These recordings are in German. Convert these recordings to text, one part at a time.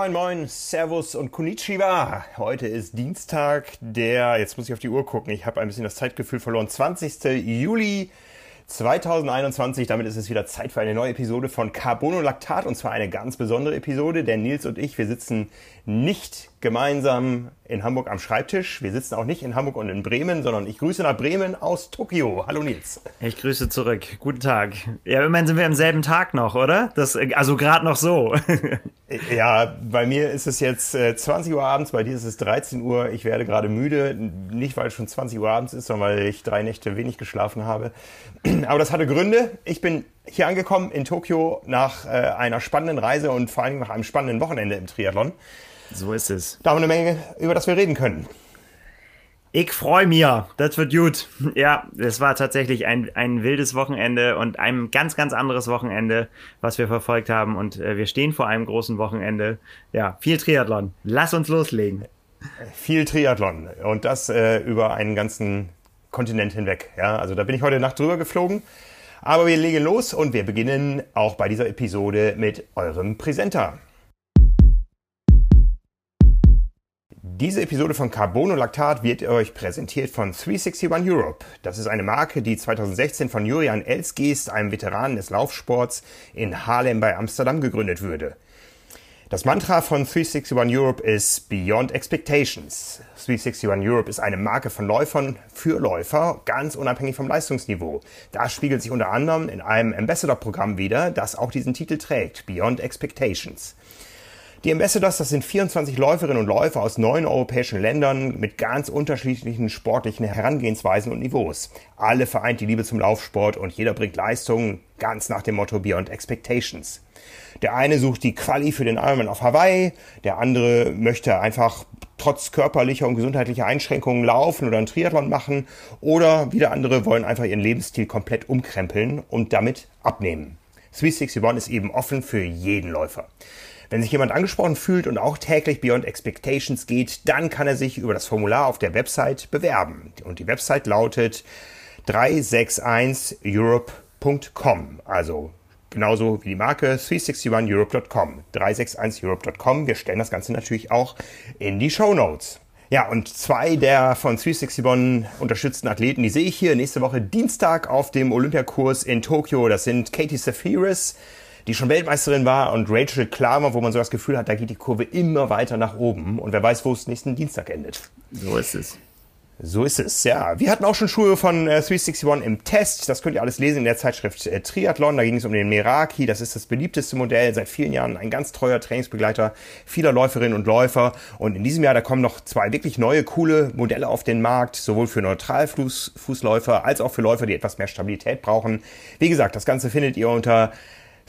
Moin, moin, Servus und Konnichiwa. Heute ist Dienstag, der, jetzt muss ich auf die Uhr gucken, ich habe ein bisschen das Zeitgefühl verloren, 20. Juli 2021. Damit ist es wieder Zeit für eine neue Episode von Carbonolactat und zwar eine ganz besondere Episode, denn Nils und ich, wir sitzen nicht gemeinsam in Hamburg am Schreibtisch. Wir sitzen auch nicht in Hamburg und in Bremen, sondern ich grüße nach Bremen aus Tokio. Hallo Nils. Ich grüße zurück. Guten Tag. Ja, immerhin sind wir am selben Tag noch, oder? Das, also gerade noch so. ja, bei mir ist es jetzt 20 äh, Uhr abends, bei dir ist es 13 Uhr. Ich werde gerade müde. Nicht, weil es schon 20 Uhr abends ist, sondern weil ich drei Nächte wenig geschlafen habe. Aber das hatte Gründe. Ich bin hier angekommen in Tokio nach äh, einer spannenden Reise und vor allem nach einem spannenden Wochenende im Triathlon. So ist es. Da haben wir eine Menge, über das wir reden können. Ich freue mich. Das wird gut. Ja, es war tatsächlich ein, ein wildes Wochenende und ein ganz, ganz anderes Wochenende, was wir verfolgt haben. Und äh, wir stehen vor einem großen Wochenende. Ja, viel Triathlon. Lass uns loslegen. Viel Triathlon. Und das äh, über einen ganzen Kontinent hinweg. Ja, also da bin ich heute Nacht drüber geflogen. Aber wir legen los und wir beginnen auch bei dieser Episode mit eurem Präsenter. Diese Episode von Carbonolactat wird euch präsentiert von 361 Europe. Das ist eine Marke, die 2016 von Jurian Elsgeest, einem Veteranen des Laufsports, in Haarlem bei Amsterdam gegründet wurde. Das Mantra von 361 Europe ist Beyond Expectations. 361 Europe ist eine Marke von Läufern für Läufer, ganz unabhängig vom Leistungsniveau. Das spiegelt sich unter anderem in einem Ambassador-Programm wider, das auch diesen Titel trägt, Beyond Expectations. Die Ambassadors, das sind 24 Läuferinnen und Läufer aus neun europäischen Ländern mit ganz unterschiedlichen sportlichen Herangehensweisen und Niveaus. Alle vereint die Liebe zum Laufsport und jeder bringt Leistungen ganz nach dem Motto Beyond Expectations. Der eine sucht die Quali für den Ironman auf Hawaii, der andere möchte einfach trotz körperlicher und gesundheitlicher Einschränkungen laufen oder einen Triathlon machen oder wieder andere wollen einfach ihren Lebensstil komplett umkrempeln und damit abnehmen. 361 ist eben offen für jeden Läufer. Wenn sich jemand angesprochen fühlt und auch täglich Beyond Expectations geht, dann kann er sich über das Formular auf der Website bewerben. Und die Website lautet 361europe.com. Also genauso wie die Marke 361europe.com. 361europe.com. Wir stellen das Ganze natürlich auch in die Show Notes. Ja, und zwei der von 361 unterstützten Athleten, die sehe ich hier nächste Woche Dienstag auf dem Olympiakurs in Tokio. Das sind Katie Safiris, die schon Weltmeisterin war, und Rachel Klamer, wo man so das Gefühl hat, da geht die Kurve immer weiter nach oben. Und wer weiß, wo es nächsten Dienstag endet. So ist es. So ist es, ja. Wir hatten auch schon Schuhe von äh, 361 im Test. Das könnt ihr alles lesen in der Zeitschrift äh, Triathlon. Da ging es um den Meraki. Das ist das beliebteste Modell seit vielen Jahren. Ein ganz treuer Trainingsbegleiter vieler Läuferinnen und Läufer. Und in diesem Jahr, da kommen noch zwei wirklich neue, coole Modelle auf den Markt. Sowohl für Neutralfußläufer als auch für Läufer, die etwas mehr Stabilität brauchen. Wie gesagt, das Ganze findet ihr unter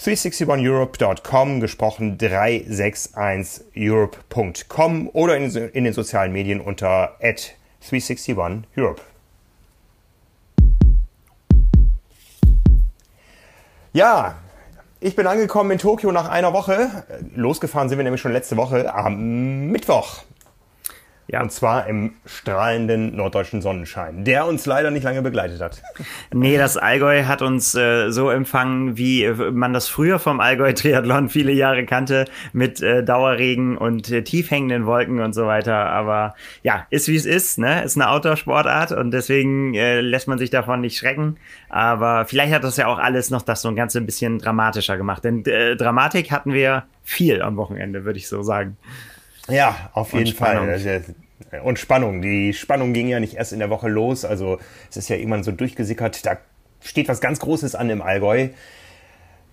361europe.com, gesprochen 361europe.com oder in, in, den sozialen Medien unter 361europe. Ja, ich bin angekommen in Tokio nach einer Woche. Losgefahren sind wir nämlich schon letzte Woche am Mittwoch. Ja. Und zwar im strahlenden norddeutschen Sonnenschein, der uns leider nicht lange begleitet hat. Nee, das Allgäu hat uns äh, so empfangen, wie man das früher vom Allgäu-Triathlon viele Jahre kannte, mit äh, Dauerregen und äh, tiefhängenden Wolken und so weiter. Aber ja, ist wie es ist, ne? Ist eine Outdoor-Sportart und deswegen äh, lässt man sich davon nicht schrecken. Aber vielleicht hat das ja auch alles noch das so ein ganz ein bisschen dramatischer gemacht. Denn äh, Dramatik hatten wir viel am Wochenende, würde ich so sagen. Ja, auf jeden Fall. Und Spannung. Die Spannung ging ja nicht erst in der Woche los. Also es ist ja irgendwann so durchgesickert. Da steht was ganz Großes an im Allgäu.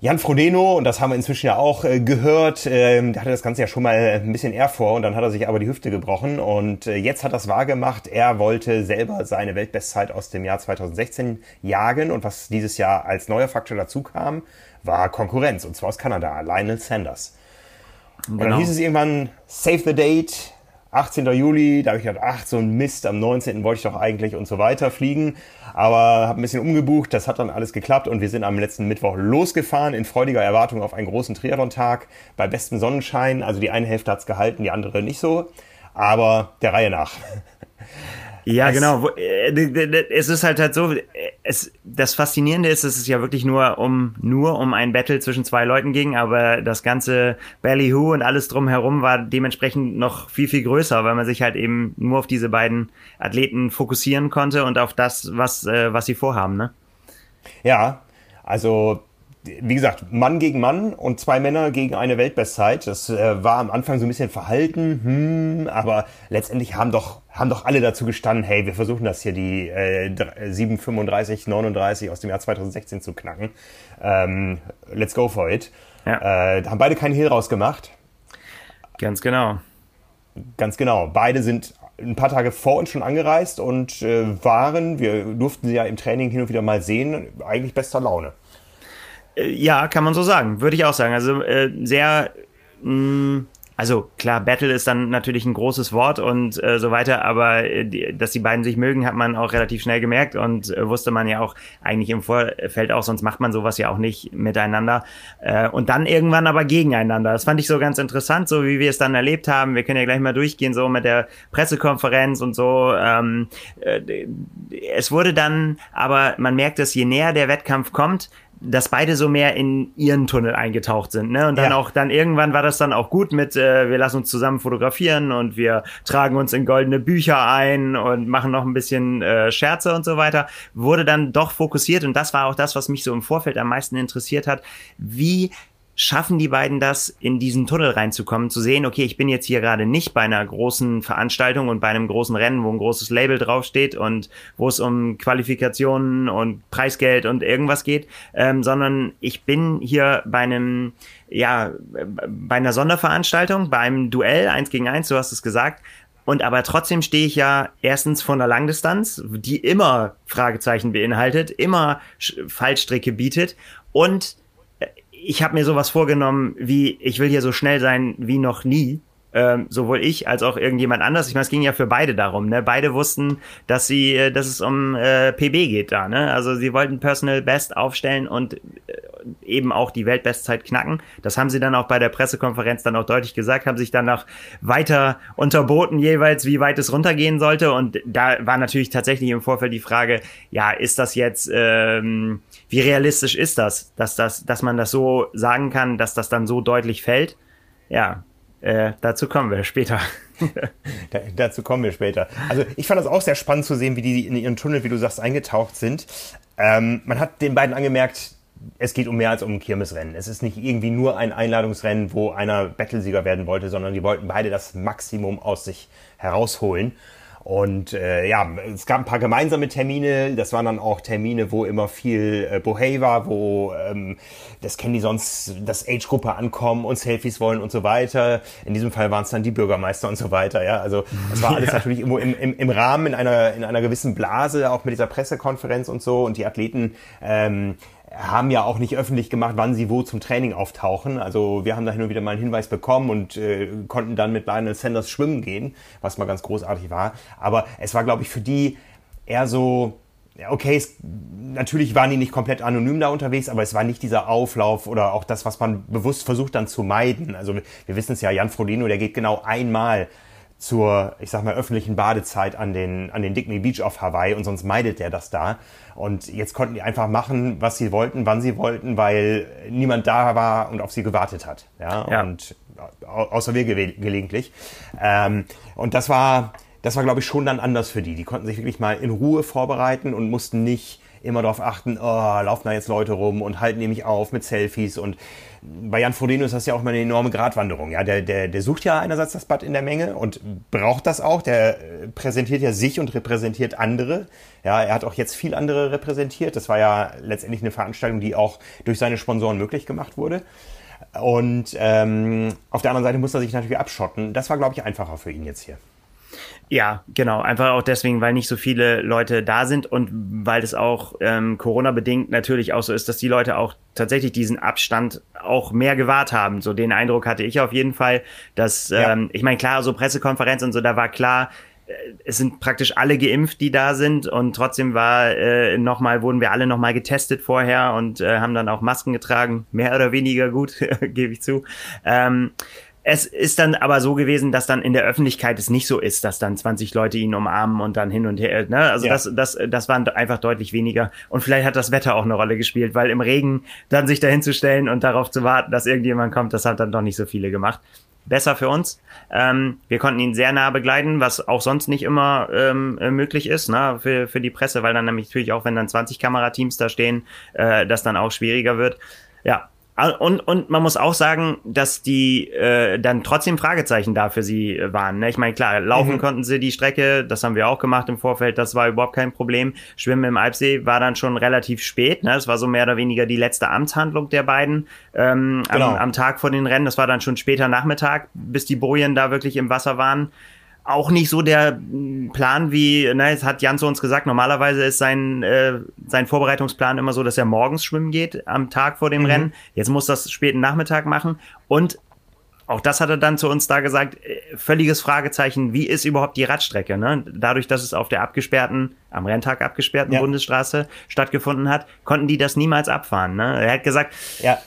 Jan Frodeno, und das haben wir inzwischen ja auch äh, gehört, äh, der hatte das Ganze ja schon mal ein bisschen eher vor und dann hat er sich aber die Hüfte gebrochen und äh, jetzt hat er es wahrgemacht. Er wollte selber seine Weltbestzeit aus dem Jahr 2016 jagen und was dieses Jahr als neuer Faktor dazu kam, war Konkurrenz und zwar aus Kanada, Lionel Sanders. Und dann genau. hieß es irgendwann, save the date, 18. Juli, da habe ich gedacht, ach, so ein Mist, am 19. wollte ich doch eigentlich und so weiter fliegen. Aber habe ein bisschen umgebucht, das hat dann alles geklappt und wir sind am letzten Mittwoch losgefahren in freudiger Erwartung auf einen großen Triathlon-Tag bei bestem Sonnenschein. Also die eine Hälfte hat's gehalten, die andere nicht so. Aber der Reihe nach. Ja, es genau. Äh, es ist halt halt so, es, das Faszinierende ist, dass es ja wirklich nur um, nur um ein Battle zwischen zwei Leuten ging, aber das ganze Ballyhoo und alles drumherum war dementsprechend noch viel, viel größer, weil man sich halt eben nur auf diese beiden Athleten fokussieren konnte und auf das, was, äh, was sie vorhaben, ne? Ja, also wie gesagt, Mann gegen Mann und zwei Männer gegen eine Weltbestzeit. Das äh, war am Anfang so ein bisschen verhalten, hm, aber letztendlich haben doch, haben doch alle dazu gestanden, hey, wir versuchen das hier, die äh, 735, 39 aus dem Jahr 2016 zu knacken. Ähm, let's go for it. Ja. Äh, haben beide keinen Hehl rausgemacht. Ganz genau. Ganz genau. Beide sind ein paar Tage vor uns schon angereist und äh, waren, wir durften sie ja im Training hin und wieder mal sehen, eigentlich bester Laune. Äh, ja, kann man so sagen. Würde ich auch sagen. Also äh, sehr mh, mm, also klar, Battle ist dann natürlich ein großes Wort und äh, so weiter, aber äh, die, dass die beiden sich mögen, hat man auch relativ schnell gemerkt und äh, wusste man ja auch eigentlich im Vorfeld auch, sonst macht man sowas ja auch nicht miteinander. Äh, und dann irgendwann aber gegeneinander. Das fand ich so ganz interessant, so wie wir es dann erlebt haben. Wir können ja gleich mal durchgehen, so mit der Pressekonferenz und so. Ähm, äh, es wurde dann, aber man merkt es, je näher der Wettkampf kommt, dass beide so mehr in ihren Tunnel eingetaucht sind, ne? Und dann ja. auch, dann irgendwann war das dann auch gut mit, äh, wir lassen uns zusammen fotografieren und wir tragen uns in goldene Bücher ein und machen noch ein bisschen äh, Scherze und so weiter. Wurde dann doch fokussiert und das war auch das, was mich so im Vorfeld am meisten interessiert hat. Wie schaffen die beiden das, in diesen Tunnel reinzukommen, zu sehen, okay, ich bin jetzt hier gerade nicht bei einer großen Veranstaltung und bei einem großen Rennen, wo ein großes Label draufsteht und wo es um Qualifikationen und Preisgeld und irgendwas geht, ähm, sondern ich bin hier bei einem, ja, bei einer Sonderveranstaltung, bei einem Duell, eins gegen eins, du hast es gesagt, und aber trotzdem stehe ich ja erstens vor einer Langdistanz, die immer Fragezeichen beinhaltet, immer Fallstricke bietet und ich habe mir sowas vorgenommen, wie ich will hier so schnell sein wie noch nie ähm, sowohl ich als auch irgendjemand anders. Ich meine, es ging ja für beide darum. Ne? Beide wussten, dass sie, äh, dass es um äh, PB geht da. Ne? Also sie wollten Personal Best aufstellen und äh, eben auch die Weltbestzeit knacken. Das haben sie dann auch bei der Pressekonferenz dann auch deutlich gesagt, haben sich dann auch weiter unterboten jeweils, wie weit es runtergehen sollte. Und da war natürlich tatsächlich im Vorfeld die Frage, ja, ist das jetzt, ähm, wie realistisch ist das, dass das, dass man das so sagen kann, dass das dann so deutlich fällt? Ja, äh, dazu kommen wir später. da, dazu kommen wir später. Also ich fand das auch sehr spannend zu sehen, wie die in ihren Tunnel, wie du sagst, eingetaucht sind. Ähm, man hat den beiden angemerkt, es geht um mehr als um ein Kirmesrennen. Es ist nicht irgendwie nur ein Einladungsrennen, wo einer Battlesieger werden wollte, sondern die wollten beide das Maximum aus sich herausholen. Und äh, ja, es gab ein paar gemeinsame Termine. Das waren dann auch Termine, wo immer viel äh, Bohey war, wo ähm, das kennen die sonst, das Age-Gruppe ankommen und Selfies wollen und so weiter. In diesem Fall waren es dann die Bürgermeister und so weiter. Ja, also es war alles ja. natürlich irgendwo im, im, im Rahmen in einer in einer gewissen Blase, auch mit dieser Pressekonferenz und so. Und die Athleten ähm, haben ja auch nicht öffentlich gemacht, wann sie wo zum Training auftauchen. Also wir haben da hin und wieder mal einen Hinweis bekommen und äh, konnten dann mit Lionel Sanders schwimmen gehen, was mal ganz großartig war. Aber es war, glaube ich, für die eher so, okay, es, natürlich waren die nicht komplett anonym da unterwegs, aber es war nicht dieser Auflauf oder auch das, was man bewusst versucht dann zu meiden. Also wir, wissen es ja, Jan Frodeno, der geht genau einmal zur, ich sag mal, öffentlichen Badezeit an den, an den Digney Beach auf Hawaii und sonst meidet der das da. Und jetzt konnten die einfach machen, was sie wollten, wann sie wollten, weil niemand da war und auf sie gewartet hat. Ja, ja. und außer wir ge gelegentlich. Ähm, und das war, das war, glaube ich, schon dann anders für die. Die konnten sich wirklich mal in Ruhe vorbereiten und mussten nicht immer darauf achten, oh, laufen da jetzt Leute rum und halten nämlich auf mit Selfies. Und bei Jan Frodeno ist das ja auch mal eine enorme Gratwanderung. Ja, der, der, der sucht ja einerseits das Bad in der Menge und braucht das auch. Der äh, präsentiert ja sich und repräsentiert andere. Ja, er hat auch jetzt viel andere repräsentiert. Das war ja letztendlich eine Veranstaltung, die auch durch seine Sponsoren möglich gemacht wurde. Und ähm, auf der anderen Seite muss er sich natürlich abschotten. Das war, glaube ich, einfacher für ihn jetzt hier. Ja, genau. Einfach auch deswegen, weil nicht so viele Leute da sind und weil es auch ähm, Corona-bedingt natürlich auch so ist, dass die Leute auch tatsächlich diesen Abstand auch mehr gewahrt haben. So den Eindruck hatte ich auf jeden Fall, dass, ja. ähm, ich meine, klar, so Pressekonferenz und so, da war klar, äh, es sind praktisch alle geimpft, die da sind und trotzdem war äh, nochmal, wurden wir alle nochmal getestet vorher und äh, haben dann auch Masken getragen, mehr oder weniger gut, gebe ich zu. Ähm, es ist dann aber so gewesen, dass dann in der Öffentlichkeit es nicht so ist, dass dann 20 Leute ihn umarmen und dann hin und her. Ne? Also ja. das, das, das waren einfach deutlich weniger. Und vielleicht hat das Wetter auch eine Rolle gespielt, weil im Regen dann sich dahin zu stellen und darauf zu warten, dass irgendjemand kommt, das hat dann doch nicht so viele gemacht besser für uns. Ähm, wir konnten ihn sehr nah begleiten, was auch sonst nicht immer ähm, äh, möglich ist ne, für, für die Presse, weil dann nämlich natürlich auch, wenn dann 20 Kamerateams da stehen, äh, das dann auch schwieriger wird. Ja, und, und man muss auch sagen, dass die äh, dann trotzdem Fragezeichen da für sie waren. Ne? Ich meine, klar, laufen mhm. konnten sie die Strecke, das haben wir auch gemacht im Vorfeld, das war überhaupt kein Problem. Schwimmen im Alpsee war dann schon relativ spät. Ne? Das war so mehr oder weniger die letzte Amtshandlung der beiden ähm, genau. am, am Tag vor den Rennen. Das war dann schon später Nachmittag, bis die Bojen da wirklich im Wasser waren auch nicht so der hm, Plan wie, ne, es hat Jan zu uns gesagt, normalerweise ist sein, äh, sein Vorbereitungsplan immer so, dass er morgens schwimmen geht, am Tag vor dem mhm. Rennen. Jetzt muss das späten Nachmittag machen. Und auch das hat er dann zu uns da gesagt, äh, völliges Fragezeichen, wie ist überhaupt die Radstrecke? Ne? Dadurch, dass es auf der abgesperrten, am Renntag abgesperrten ja. Bundesstraße stattgefunden hat, konnten die das niemals abfahren. Ne? Er hat gesagt, ja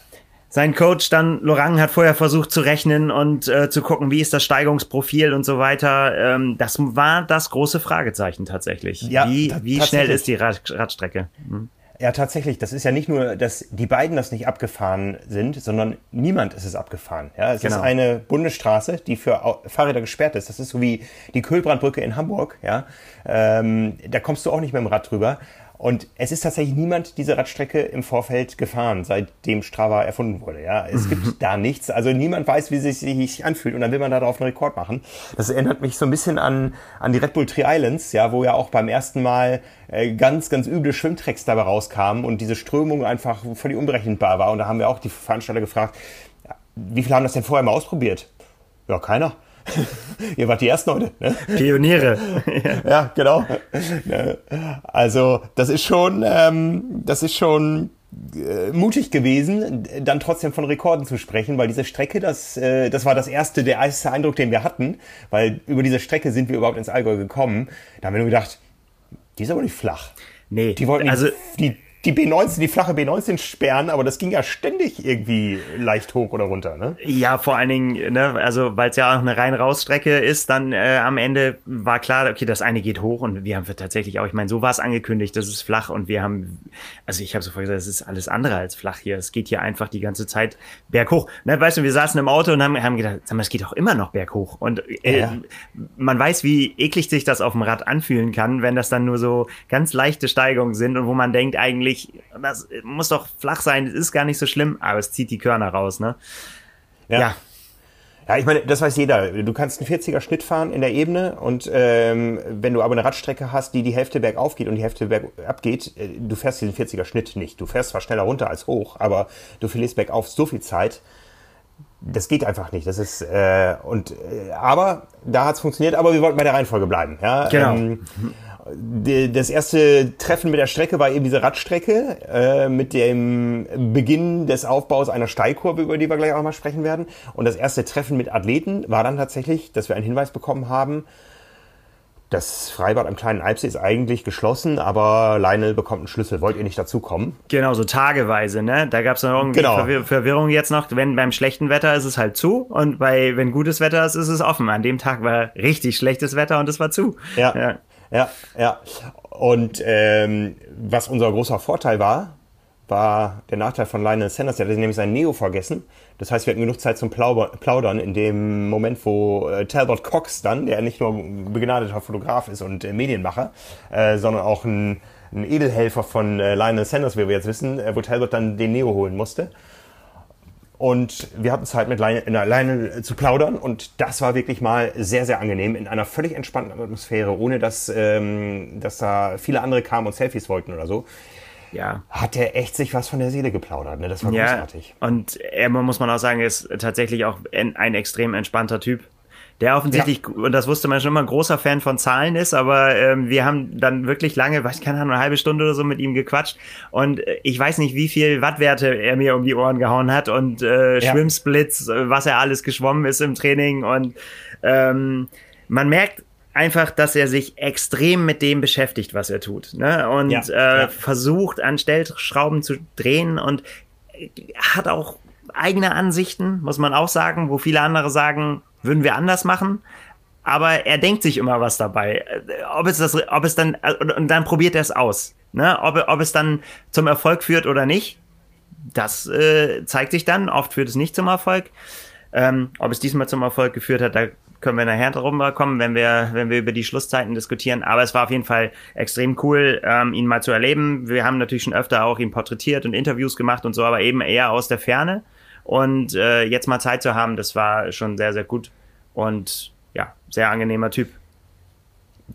sein Coach dann, Lorang, hat vorher versucht zu rechnen und äh, zu gucken, wie ist das Steigungsprofil und so weiter. Ähm, das war das große Fragezeichen tatsächlich. Ja, wie wie schnell ist die Rad Radstrecke? Hm. Ja, tatsächlich. Das ist ja nicht nur, dass die beiden das nicht abgefahren sind, sondern niemand ist es abgefahren. Ja, es genau. ist eine Bundesstraße, die für Fahrräder gesperrt ist. Das ist so wie die Kühlbrandbrücke in Hamburg. Ja, ähm, da kommst du auch nicht mit dem Rad drüber. Und es ist tatsächlich niemand diese Radstrecke im Vorfeld gefahren, seitdem Strava erfunden wurde. Ja, es gibt mhm. da nichts. Also niemand weiß, wie es sich anfühlt. Und dann will man darauf einen Rekord machen. Das erinnert mich so ein bisschen an, an die Red Bull Tri Islands, ja, wo ja auch beim ersten Mal äh, ganz, ganz üble Schwimmtracks dabei rauskamen und diese Strömung einfach völlig unberechenbar war. Und da haben wir auch die Veranstalter gefragt, wie viele haben das denn vorher mal ausprobiert? Ja, keiner. Ihr wart die ersten heute. Ne? Pioniere. ja, genau. Ne? Also das ist schon, ähm, das ist schon äh, mutig gewesen, dann trotzdem von Rekorden zu sprechen, weil diese Strecke, das, äh, das war das erste, der erste Eindruck, den wir hatten, weil über diese Strecke sind wir überhaupt ins Allgäu gekommen. Da haben wir nur gedacht, die ist aber nicht flach. Nee, die wollten also die, die B19, die flache B19 sperren, aber das ging ja ständig irgendwie leicht hoch oder runter, ne? Ja, vor allen Dingen, ne, also weil es ja auch eine rein-raus-Strecke ist, dann äh, am Ende war klar, okay, das eine geht hoch und wir haben tatsächlich auch, ich meine, so war es angekündigt, das ist flach und wir haben, also ich habe sofort gesagt, es ist alles andere als flach hier. Es geht hier einfach die ganze Zeit berghoch. Ne, weißt du, wir saßen im Auto und haben, haben gedacht, sag mal, es geht auch immer noch berghoch. Und äh, ja. man weiß, wie eklig sich das auf dem Rad anfühlen kann, wenn das dann nur so ganz leichte Steigungen sind und wo man denkt eigentlich, eigentlich, das muss doch flach sein, das ist gar nicht so schlimm, aber es zieht die Körner raus, ne? ja. ja. Ja, ich meine, das weiß jeder. Du kannst einen 40er Schnitt fahren in der Ebene und ähm, wenn du aber eine Radstrecke hast, die die Hälfte bergauf geht und die Hälfte bergab geht, äh, du fährst diesen 40er Schnitt nicht. Du fährst zwar schneller runter als hoch, aber du verlierst bergauf so viel Zeit. Das geht einfach nicht. Das ist äh, und äh, aber da hat's funktioniert. Aber wir wollten bei der Reihenfolge bleiben. Ja, genau. Ähm, das erste Treffen mit der Strecke war eben diese Radstrecke äh, mit dem Beginn des Aufbaus einer Steilkurve, über die wir gleich auch mal sprechen werden. Und das erste Treffen mit Athleten war dann tatsächlich, dass wir einen Hinweis bekommen haben, das Freibad am kleinen Alpsee ist eigentlich geschlossen, aber Lionel bekommt einen Schlüssel. Wollt ihr nicht dazukommen? Genau, so tageweise, ne? Da gab es noch irgendwie genau. Verwir Verwirrung jetzt noch. Wenn beim schlechten Wetter ist es halt zu und bei wenn gutes Wetter ist, ist es offen. An dem Tag war richtig schlechtes Wetter und es war zu. Ja. ja. Ja, ja. Und ähm, was unser großer Vorteil war, war der Nachteil von Lionel Sanders. Er hatte nämlich sein Neo vergessen. Das heißt, wir hatten genug Zeit zum Plaudern in dem Moment, wo äh, Talbot Cox dann, der nicht nur begnadeter Fotograf ist und äh, Medienmacher, äh, sondern auch ein, ein Edelhelfer von äh, Lionel Sanders, wie wir jetzt wissen, äh, wo Talbot dann den Neo holen musste. Und wir hatten Zeit mit Lionel zu plaudern und das war wirklich mal sehr, sehr angenehm in einer völlig entspannten Atmosphäre, ohne dass, ähm, dass da viele andere kamen und Selfies wollten oder so. Ja. Hat er echt sich was von der Seele geplaudert, ne? Das war ja, großartig. Und er, muss man auch sagen, ist tatsächlich auch ein extrem entspannter Typ der offensichtlich, ja. und das wusste man schon immer, ein großer Fan von Zahlen ist, aber ähm, wir haben dann wirklich lange, weiß keine Ahnung, eine halbe Stunde oder so mit ihm gequatscht und äh, ich weiß nicht, wie viel Wattwerte er mir um die Ohren gehauen hat und äh, ja. Schwimmsplits, äh, was er alles geschwommen ist im Training und ähm, man merkt einfach, dass er sich extrem mit dem beschäftigt, was er tut ne? und ja. Äh, versucht, an Stellschrauben zu drehen und hat auch eigene Ansichten, muss man auch sagen, wo viele andere sagen, würden wir anders machen. Aber er denkt sich immer was dabei. Ob es das, ob es dann, und dann probiert er es aus. Ne? Ob, ob es dann zum Erfolg führt oder nicht, das äh, zeigt sich dann. Oft führt es nicht zum Erfolg. Ähm, ob es diesmal zum Erfolg geführt hat, da können wir nachher drum kommen, wenn wir, wenn wir über die Schlusszeiten diskutieren. Aber es war auf jeden Fall extrem cool, ähm, ihn mal zu erleben. Wir haben natürlich schon öfter auch ihn porträtiert und Interviews gemacht und so, aber eben eher aus der Ferne. Und äh, jetzt mal Zeit zu haben, das war schon sehr, sehr gut. Und ja, sehr angenehmer Typ.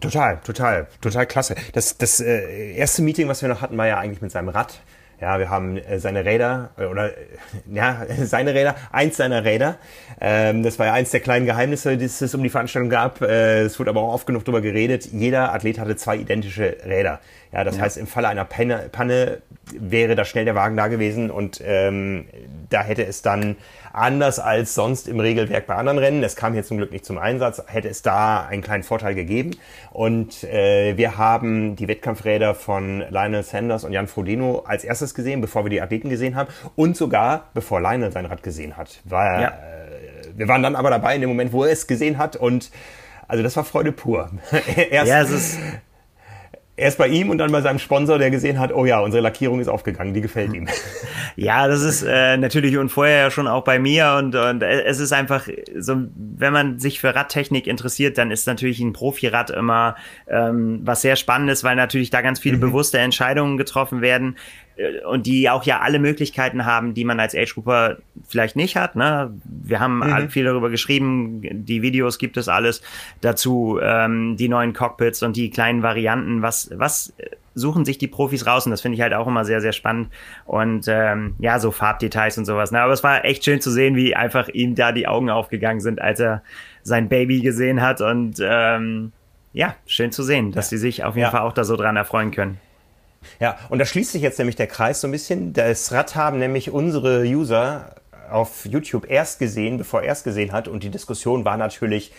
Total, total, total klasse. Das, das äh, erste Meeting, was wir noch hatten, war ja eigentlich mit seinem Rad. Ja, wir haben äh, seine Räder äh, oder ja seine Räder, eins seiner Räder. Ähm, das war ja eins der kleinen Geheimnisse, die es um die Veranstaltung gab. Äh, es wurde aber auch oft genug darüber geredet. Jeder Athlet hatte zwei identische Räder. Ja, das ja. heißt, im Falle einer Panne, Panne wäre da schnell der Wagen da gewesen und ähm, da hätte es dann anders als sonst im Regelwerk bei anderen Rennen, es kam hier zum Glück nicht zum Einsatz, hätte es da einen kleinen Vorteil gegeben. Und äh, wir haben die Wettkampfräder von Lionel Sanders und Jan Frodeno als erstes gesehen, bevor wir die Athleten gesehen haben und sogar bevor Lionel sein Rad gesehen hat. Weil, ja. äh, wir waren dann aber dabei in dem Moment, wo er es gesehen hat und also das war Freude pur. Erst, ja, es ist Erst bei ihm und dann bei seinem Sponsor, der gesehen hat, oh ja, unsere Lackierung ist aufgegangen, die gefällt ihm. Ja, das ist äh, natürlich und vorher ja schon auch bei mir und, und es ist einfach so, wenn man sich für Radtechnik interessiert, dann ist natürlich ein Profirad immer ähm, was sehr Spannendes, weil natürlich da ganz viele mhm. bewusste Entscheidungen getroffen werden. Äh, und die auch ja alle Möglichkeiten haben, die man als Age Grouper vielleicht nicht hat. Ne? Wir haben mhm. viel darüber geschrieben, die Videos gibt es alles dazu, ähm, die neuen Cockpits und die kleinen Varianten. Was, was suchen sich die Profis raus? Und das finde ich halt auch immer sehr, sehr spannend. Und ähm, ja, so Farbdetails und sowas. Ne? Aber es war echt schön zu sehen, wie einfach ihm da die Augen aufgegangen sind, als er sein Baby gesehen hat. Und ähm, ja, schön zu sehen, dass ja. sie sich auf jeden ja. Fall auch da so dran erfreuen können. Ja, und da schließt sich jetzt nämlich der Kreis so ein bisschen. Das Rad haben nämlich unsere User auf YouTube erst gesehen, bevor er es gesehen hat. Und die Diskussion war natürlich,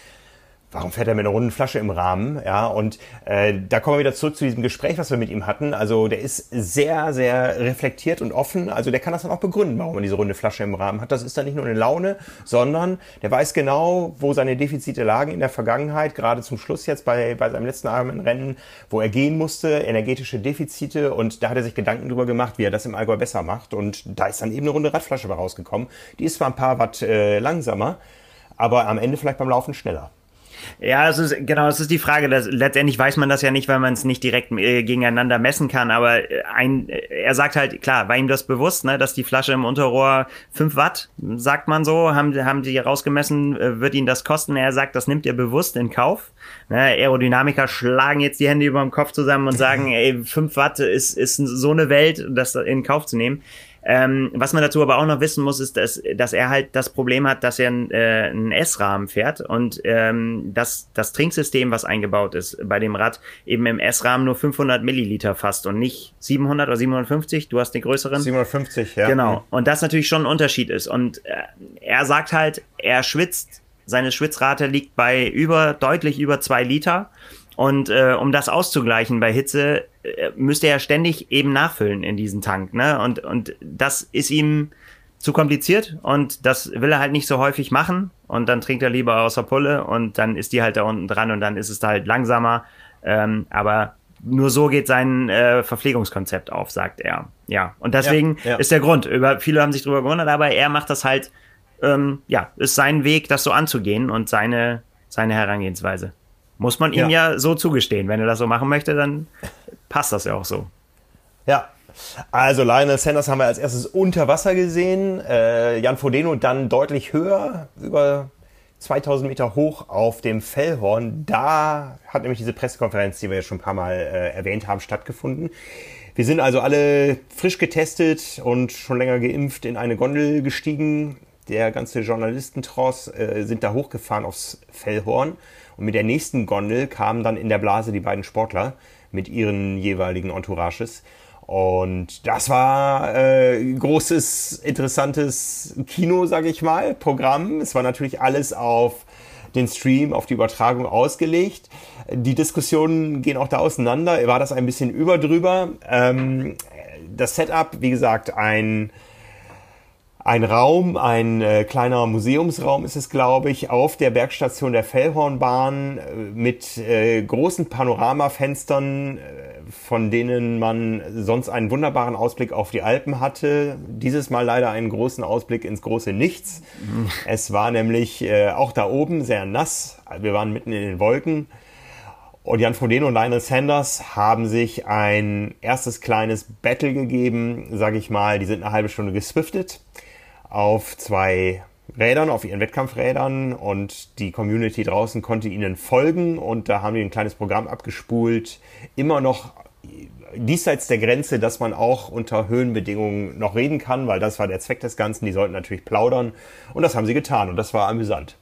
warum fährt er mit einer runden Flasche im Rahmen? Ja, und äh, da kommen wir wieder zurück zu diesem Gespräch, was wir mit ihm hatten. Also der ist sehr, sehr reflektiert und offen. Also der kann das dann auch begründen, warum er diese runde Flasche im Rahmen hat. Das ist dann nicht nur eine Laune, sondern der weiß genau, wo seine Defizite lagen in der Vergangenheit, gerade zum Schluss jetzt bei, bei seinem letzten Rennen, wo er gehen musste, energetische Defizite. Und da hat er sich Gedanken drüber gemacht, wie er das im Allgäu besser macht. Und da ist dann eben eine runde Radflasche rausgekommen. Die ist zwar ein paar Watt äh, langsamer, aber am Ende vielleicht beim Laufen schneller. Ja, es ist, genau, es ist die Frage, dass, letztendlich weiß man das ja nicht, weil man es nicht direkt äh, gegeneinander messen kann, aber äh, ein, äh, er sagt halt, klar, war ihm das bewusst, ne, dass die Flasche im Unterrohr 5 Watt, sagt man so, haben, haben die rausgemessen, äh, wird ihn das kosten. Er sagt, das nimmt er bewusst in Kauf. Ne, Aerodynamiker schlagen jetzt die Hände über dem Kopf zusammen und sagen, ey, 5 Watt ist, ist so eine Welt, das in Kauf zu nehmen. Ähm, was man dazu aber auch noch wissen muss, ist, dass, dass er halt das Problem hat, dass er einen, äh, einen S-Rahmen fährt und ähm, dass das Trinksystem, was eingebaut ist bei dem Rad, eben im S-Rahmen nur 500 Milliliter fasst und nicht 700 oder 750. Du hast den größeren. 750, ja. Genau. Und das natürlich schon ein Unterschied ist. Und äh, er sagt halt, er schwitzt, seine Schwitzrate liegt bei über, deutlich über zwei Liter. Und äh, um das auszugleichen bei Hitze, äh, müsste er ständig eben nachfüllen in diesen Tank. Ne? Und, und das ist ihm zu kompliziert und das will er halt nicht so häufig machen. Und dann trinkt er lieber aus der Pulle und dann ist die halt da unten dran und dann ist es da halt langsamer. Ähm, aber nur so geht sein äh, Verpflegungskonzept auf, sagt er. Ja, und deswegen ja, ja. ist der Grund. Über, viele haben sich darüber gewundert, aber er macht das halt, ähm, ja, ist sein Weg, das so anzugehen und seine, seine Herangehensweise. Muss man ihm ja. ja so zugestehen. Wenn er das so machen möchte, dann passt das ja auch so. Ja, also Lionel Sanders haben wir als erstes unter Wasser gesehen. Äh, Jan Frodeno dann deutlich höher, über 2000 Meter hoch auf dem Fellhorn. Da hat nämlich diese Pressekonferenz, die wir ja schon ein paar Mal äh, erwähnt haben, stattgefunden. Wir sind also alle frisch getestet und schon länger geimpft in eine Gondel gestiegen. Der ganze Journalistentross äh, sind da hochgefahren aufs Fellhorn. Und mit der nächsten Gondel kamen dann in der Blase die beiden Sportler mit ihren jeweiligen Entourages. Und das war äh, großes, interessantes Kino, sage ich mal, Programm. Es war natürlich alles auf den Stream, auf die Übertragung ausgelegt. Die Diskussionen gehen auch da auseinander. War das ein bisschen überdrüber? Ähm, das Setup, wie gesagt, ein ein Raum, ein äh, kleiner Museumsraum ist es, glaube ich, auf der Bergstation der Fellhornbahn äh, mit äh, großen Panoramafenstern, äh, von denen man sonst einen wunderbaren Ausblick auf die Alpen hatte. Dieses Mal leider einen großen Ausblick ins große Nichts. Mhm. Es war nämlich äh, auch da oben sehr nass. Wir waren mitten in den Wolken. Und Jan Frodeno und Lionel Sanders haben sich ein erstes kleines Battle gegeben, sage ich mal. Die sind eine halbe Stunde geswiftet auf zwei Rädern, auf ihren Wettkampfrädern und die Community draußen konnte ihnen folgen und da haben die ein kleines Programm abgespult. Immer noch diesseits der Grenze, dass man auch unter Höhenbedingungen noch reden kann, weil das war der Zweck des Ganzen. Die sollten natürlich plaudern und das haben sie getan und das war amüsant.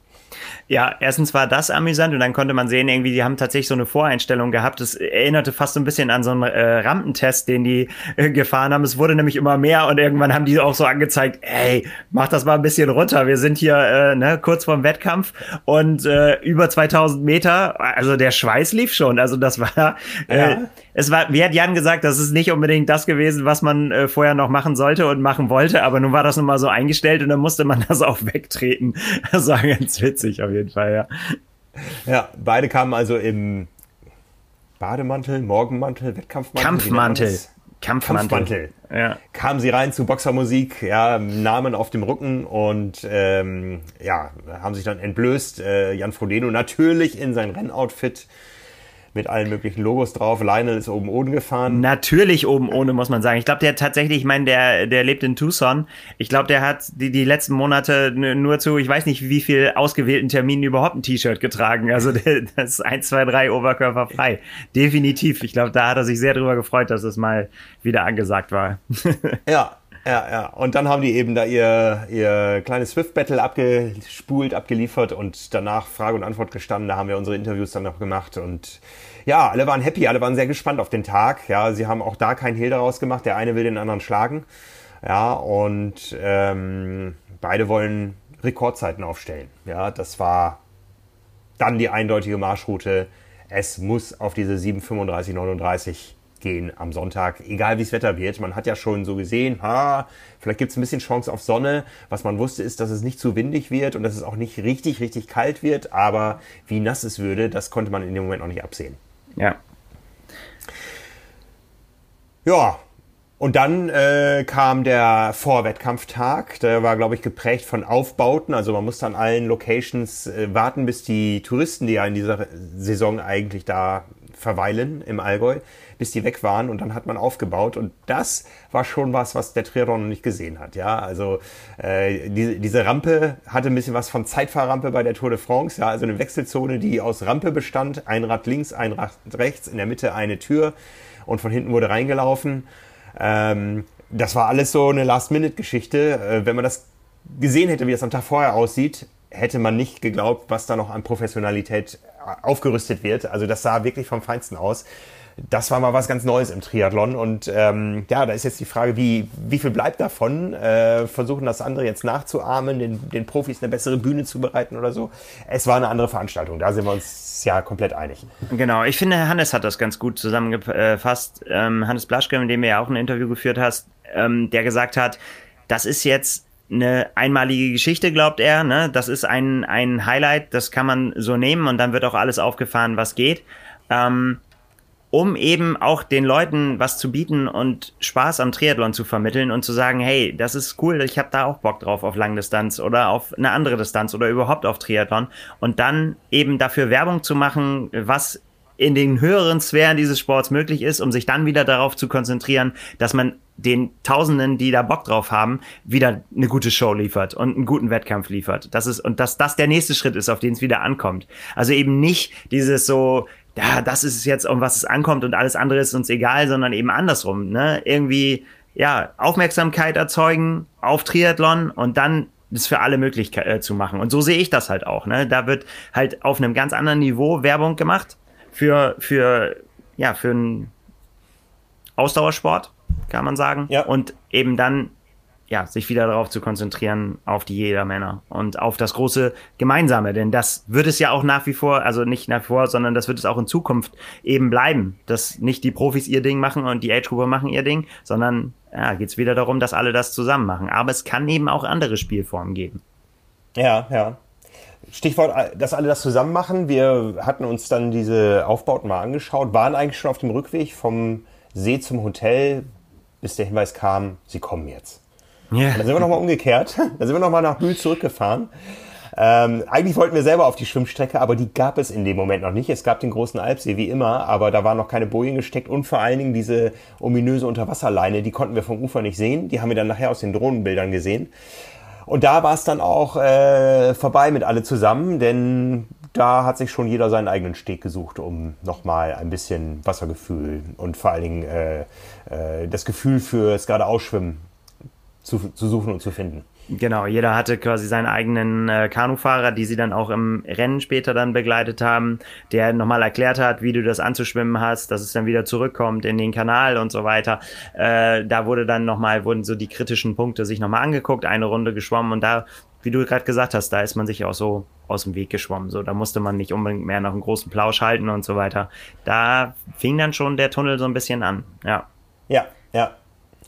Ja, erstens war das amüsant und dann konnte man sehen, irgendwie, die haben tatsächlich so eine Voreinstellung gehabt. Das erinnerte fast so ein bisschen an so einen äh, Rampentest, den die äh, gefahren haben. Es wurde nämlich immer mehr und irgendwann haben die auch so angezeigt, ey, mach das mal ein bisschen runter. Wir sind hier äh, ne, kurz vorm Wettkampf und äh, über 2000 Meter. Also der Schweiß lief schon. Also das war, äh, ja es war, wie hat Jan gesagt, das ist nicht unbedingt das gewesen, was man äh, vorher noch machen sollte und machen wollte, aber nun war das nun mal so eingestellt und dann musste man das auch wegtreten. Das war ganz witzig auf jeden Fall, ja. Ja, beide kamen also im Bademantel, Morgenmantel, Wettkampfmantel. Kampfmantel. Kampfmantel. Kampfmantel. Ja. Kamen sie rein zu Boxermusik, ja, Namen auf dem Rücken und ähm, ja, haben sich dann entblößt. Äh, Jan Frodeno natürlich in sein Rennoutfit mit allen möglichen Logos drauf. Lionel ist oben ohne gefahren. Natürlich oben ohne, muss man sagen. Ich glaube, der tatsächlich, ich meine, der, der lebt in Tucson. Ich glaube, der hat die, die letzten Monate nur zu, ich weiß nicht, wie viel ausgewählten Terminen überhaupt ein T-Shirt getragen. Also der, das ist 1, 2, 3 Oberkörper frei. Definitiv. Ich glaube, da hat er sich sehr drüber gefreut, dass es mal wieder angesagt war. ja, ja, ja. Und dann haben die eben da ihr, ihr kleines Swift-Battle abgespult, abgeliefert und danach Frage und Antwort gestanden. Da haben wir unsere Interviews dann noch gemacht und ja, alle waren happy, alle waren sehr gespannt auf den Tag. Ja, sie haben auch da keinen Hehl daraus gemacht. Der eine will den anderen schlagen. Ja, und ähm, beide wollen Rekordzeiten aufstellen. Ja, das war dann die eindeutige Marschroute. Es muss auf diese 7:35:39 gehen am Sonntag, egal wie es Wetter wird. Man hat ja schon so gesehen, ha, vielleicht gibt es ein bisschen Chance auf Sonne. Was man wusste, ist, dass es nicht zu windig wird und dass es auch nicht richtig, richtig kalt wird. Aber wie nass es würde, das konnte man in dem Moment noch nicht absehen. Ja. Ja, und dann äh, kam der Vorwettkampftag. Der war, glaube ich, geprägt von Aufbauten. Also man musste an allen Locations äh, warten, bis die Touristen, die ja in dieser Saison eigentlich da verweilen im Allgäu, bis die weg waren und dann hat man aufgebaut und das war schon was, was der Triathlon noch nicht gesehen hat. Ja, also äh, die, diese Rampe hatte ein bisschen was von Zeitfahrrampe bei der Tour de France. Ja, also eine Wechselzone, die aus Rampe bestand, ein Rad links, ein Rad rechts, in der Mitte eine Tür und von hinten wurde reingelaufen. Ähm, das war alles so eine Last-Minute-Geschichte. Äh, wenn man das gesehen hätte, wie das am Tag vorher aussieht, hätte man nicht geglaubt, was da noch an Professionalität aufgerüstet wird. Also das sah wirklich vom Feinsten aus das war mal was ganz Neues im Triathlon. Und ähm, ja, da ist jetzt die Frage, wie, wie viel bleibt davon? Äh, versuchen das andere jetzt nachzuahmen, den, den Profis eine bessere Bühne zu bereiten oder so. Es war eine andere Veranstaltung, da sind wir uns ja komplett einig. Genau, ich finde, Hannes hat das ganz gut zusammengefasst. Ähm, Hannes Blaschke, mit dem du ja auch ein Interview geführt hast, ähm, der gesagt hat, das ist jetzt eine einmalige Geschichte, glaubt er. Ne? Das ist ein, ein Highlight, das kann man so nehmen und dann wird auch alles aufgefahren, was geht. Ähm, um eben auch den Leuten was zu bieten und Spaß am Triathlon zu vermitteln und zu sagen, hey, das ist cool, ich habe da auch Bock drauf auf Langdistanz oder auf eine andere Distanz oder überhaupt auf Triathlon und dann eben dafür Werbung zu machen, was in den höheren Sphären dieses Sports möglich ist, um sich dann wieder darauf zu konzentrieren, dass man den Tausenden, die da Bock drauf haben, wieder eine gute Show liefert und einen guten Wettkampf liefert. Das ist, und dass das der nächste Schritt ist, auf den es wieder ankommt. Also eben nicht dieses so, ja, das ist es jetzt, um was es ankommt und alles andere ist uns egal, sondern eben andersrum, ne? Irgendwie, ja, Aufmerksamkeit erzeugen auf Triathlon und dann das für alle möglich äh, zu machen. Und so sehe ich das halt auch, ne? Da wird halt auf einem ganz anderen Niveau Werbung gemacht für, für, ja, für einen Ausdauersport, kann man sagen. Ja. Und eben dann ja, sich wieder darauf zu konzentrieren, auf die Jedermänner und auf das große Gemeinsame. Denn das wird es ja auch nach wie vor, also nicht nach wie vor, sondern das wird es auch in Zukunft eben bleiben, dass nicht die Profis ihr Ding machen und die Age-Gruppe machen ihr Ding, sondern ja, geht es wieder darum, dass alle das zusammen machen. Aber es kann eben auch andere Spielformen geben. Ja, ja. Stichwort, dass alle das zusammen machen. Wir hatten uns dann diese Aufbauten mal angeschaut, waren eigentlich schon auf dem Rückweg vom See zum Hotel, bis der Hinweis kam, sie kommen jetzt. Ja. dann sind wir nochmal umgekehrt. Dann sind wir nochmal nach Bühl zurückgefahren. Ähm, eigentlich wollten wir selber auf die Schwimmstrecke, aber die gab es in dem Moment noch nicht. Es gab den großen Alpsee wie immer, aber da waren noch keine Bojen gesteckt und vor allen Dingen diese ominöse Unterwasserleine, die konnten wir vom Ufer nicht sehen. Die haben wir dann nachher aus den Drohnenbildern gesehen. Und da war es dann auch äh, vorbei mit alle zusammen, denn da hat sich schon jeder seinen eigenen Steg gesucht, um nochmal ein bisschen Wassergefühl und vor allen Dingen äh, äh, das Gefühl fürs geradeausschwimmen zu, zu suchen und zu finden. Genau, jeder hatte quasi seinen eigenen äh, Kanufahrer, die sie dann auch im Rennen später dann begleitet haben, der nochmal erklärt hat, wie du das anzuschwimmen hast, dass es dann wieder zurückkommt in den Kanal und so weiter. Äh, da wurde dann nochmal, wurden so die kritischen Punkte sich nochmal angeguckt, eine Runde geschwommen und da, wie du gerade gesagt hast, da ist man sich auch so aus dem Weg geschwommen. So, da musste man nicht unbedingt mehr noch einen großen Plausch halten und so weiter. Da fing dann schon der Tunnel so ein bisschen an, ja. Ja, ja.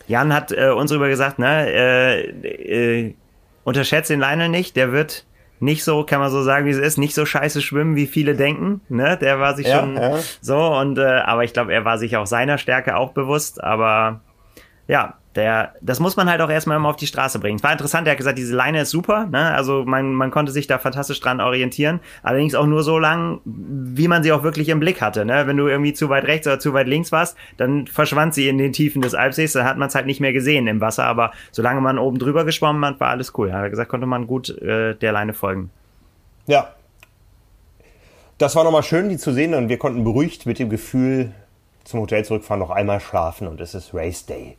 Jan hat äh, uns darüber gesagt, ne, äh, äh, unterschätzt den Lionel nicht, der wird nicht so, kann man so sagen, wie es ist, nicht so scheiße schwimmen, wie viele denken. Ne? Der war sich ja, schon ja. so und äh, aber ich glaube, er war sich auch seiner Stärke auch bewusst. Aber ja, der, das muss man halt auch erstmal immer auf die Straße bringen. Es war interessant, er hat gesagt, diese Leine ist super, ne? also man, man konnte sich da fantastisch dran orientieren, allerdings auch nur so lang, wie man sie auch wirklich im Blick hatte. Ne? Wenn du irgendwie zu weit rechts oder zu weit links warst, dann verschwand sie in den Tiefen des Alpsees, dann hat man es halt nicht mehr gesehen im Wasser, aber solange man oben drüber geschwommen hat, war alles cool. Er hat gesagt, konnte man gut äh, der Leine folgen. Ja. Das war nochmal schön, die zu sehen und wir konnten beruhigt mit dem Gefühl zum Hotel zurückfahren, noch einmal schlafen und es ist Race Day.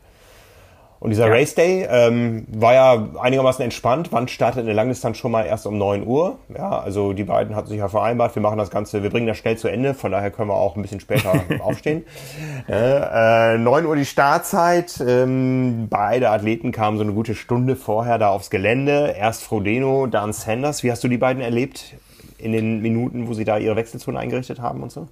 Und dieser ja. Race Day ähm, war ja einigermaßen entspannt. Wann startet eine Langdistanz schon mal erst um 9 Uhr? Ja, also die beiden hatten sich ja vereinbart, wir machen das Ganze, wir bringen das schnell zu Ende, von daher können wir auch ein bisschen später aufstehen. Äh, äh, 9 Uhr die Startzeit. Ähm, beide Athleten kamen so eine gute Stunde vorher da aufs Gelände. Erst Frodeno, dann Sanders. Wie hast du die beiden erlebt in den Minuten, wo sie da ihre Wechselzone eingerichtet haben und so?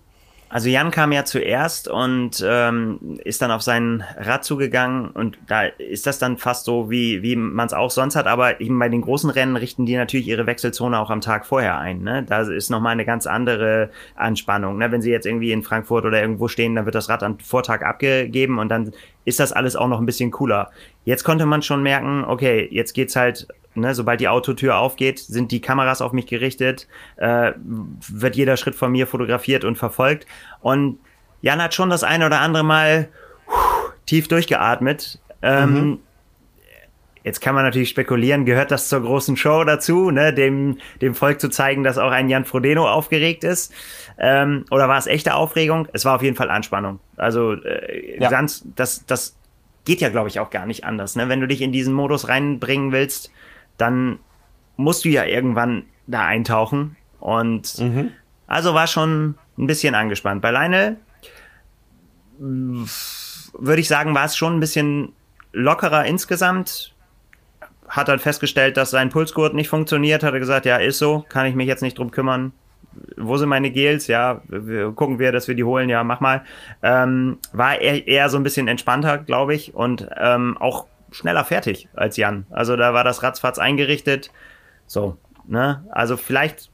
Also Jan kam ja zuerst und ähm, ist dann auf sein Rad zugegangen und da ist das dann fast so, wie, wie man es auch sonst hat, aber eben bei den großen Rennen richten die natürlich ihre Wechselzone auch am Tag vorher ein. Ne? Da ist nochmal eine ganz andere Anspannung. Ne? Wenn sie jetzt irgendwie in Frankfurt oder irgendwo stehen, dann wird das Rad am Vortag abgegeben und dann ist das alles auch noch ein bisschen cooler. Jetzt konnte man schon merken, okay, jetzt geht's halt Ne, sobald die Autotür aufgeht, sind die Kameras auf mich gerichtet, äh, wird jeder Schritt von mir fotografiert und verfolgt. Und Jan hat schon das eine oder andere Mal puh, tief durchgeatmet. Ähm, mhm. Jetzt kann man natürlich spekulieren, gehört das zur großen Show dazu, ne, dem, dem Volk zu zeigen, dass auch ein Jan Frodeno aufgeregt ist? Ähm, oder war es echte Aufregung? Es war auf jeden Fall Anspannung. Also äh, ja. ganz, das, das geht ja, glaube ich, auch gar nicht anders. Ne? Wenn du dich in diesen Modus reinbringen willst, dann musst du ja irgendwann da eintauchen. Und mhm. also war schon ein bisschen angespannt. Bei Leine würde ich sagen, war es schon ein bisschen lockerer insgesamt. Hat dann festgestellt, dass sein Pulsgurt nicht funktioniert, hat er gesagt, ja, ist so, kann ich mich jetzt nicht drum kümmern. Wo sind meine Gels? Ja, wir, gucken wir, dass wir die holen, ja, mach mal. Ähm, war eher, eher so ein bisschen entspannter, glaube ich, und ähm, auch schneller fertig als Jan. Also da war das ratzfatz eingerichtet. So, ne? Also vielleicht,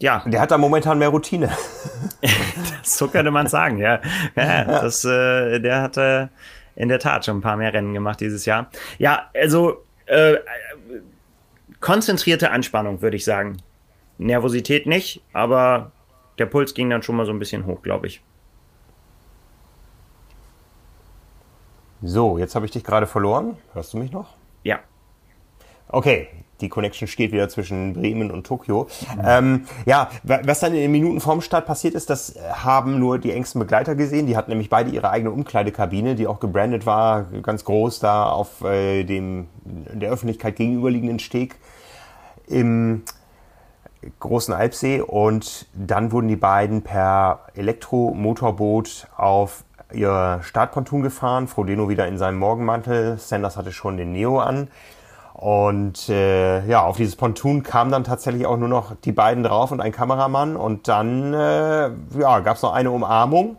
ja. Der hat da momentan mehr Routine. so könnte man sagen, ja. ja, das, äh, der hatte in der Tat schon ein paar mehr Rennen gemacht dieses Jahr. Ja, also äh, konzentrierte Anspannung, würde ich sagen. Nervosität nicht, aber der Puls ging dann schon mal so ein bisschen hoch, glaube ich. So, jetzt habe ich dich gerade verloren. Hörst du mich noch? Ja. Okay, die Connection steht wieder zwischen Bremen und Tokio. Mhm. Ähm, ja, was dann in den Minuten vorm Start passiert ist, das haben nur die engsten Begleiter gesehen. Die hatten nämlich beide ihre eigene Umkleidekabine, die auch gebrandet war, ganz groß da auf äh, dem der Öffentlichkeit gegenüberliegenden Steg im großen Alpsee. Und dann wurden die beiden per Elektromotorboot auf ihr Startponton gefahren. Frodeno wieder in seinem Morgenmantel. Sanders hatte schon den Neo an. Und äh, ja, auf dieses Ponton kamen dann tatsächlich auch nur noch die beiden drauf und ein Kameramann. Und dann äh, ja, gab es noch eine Umarmung.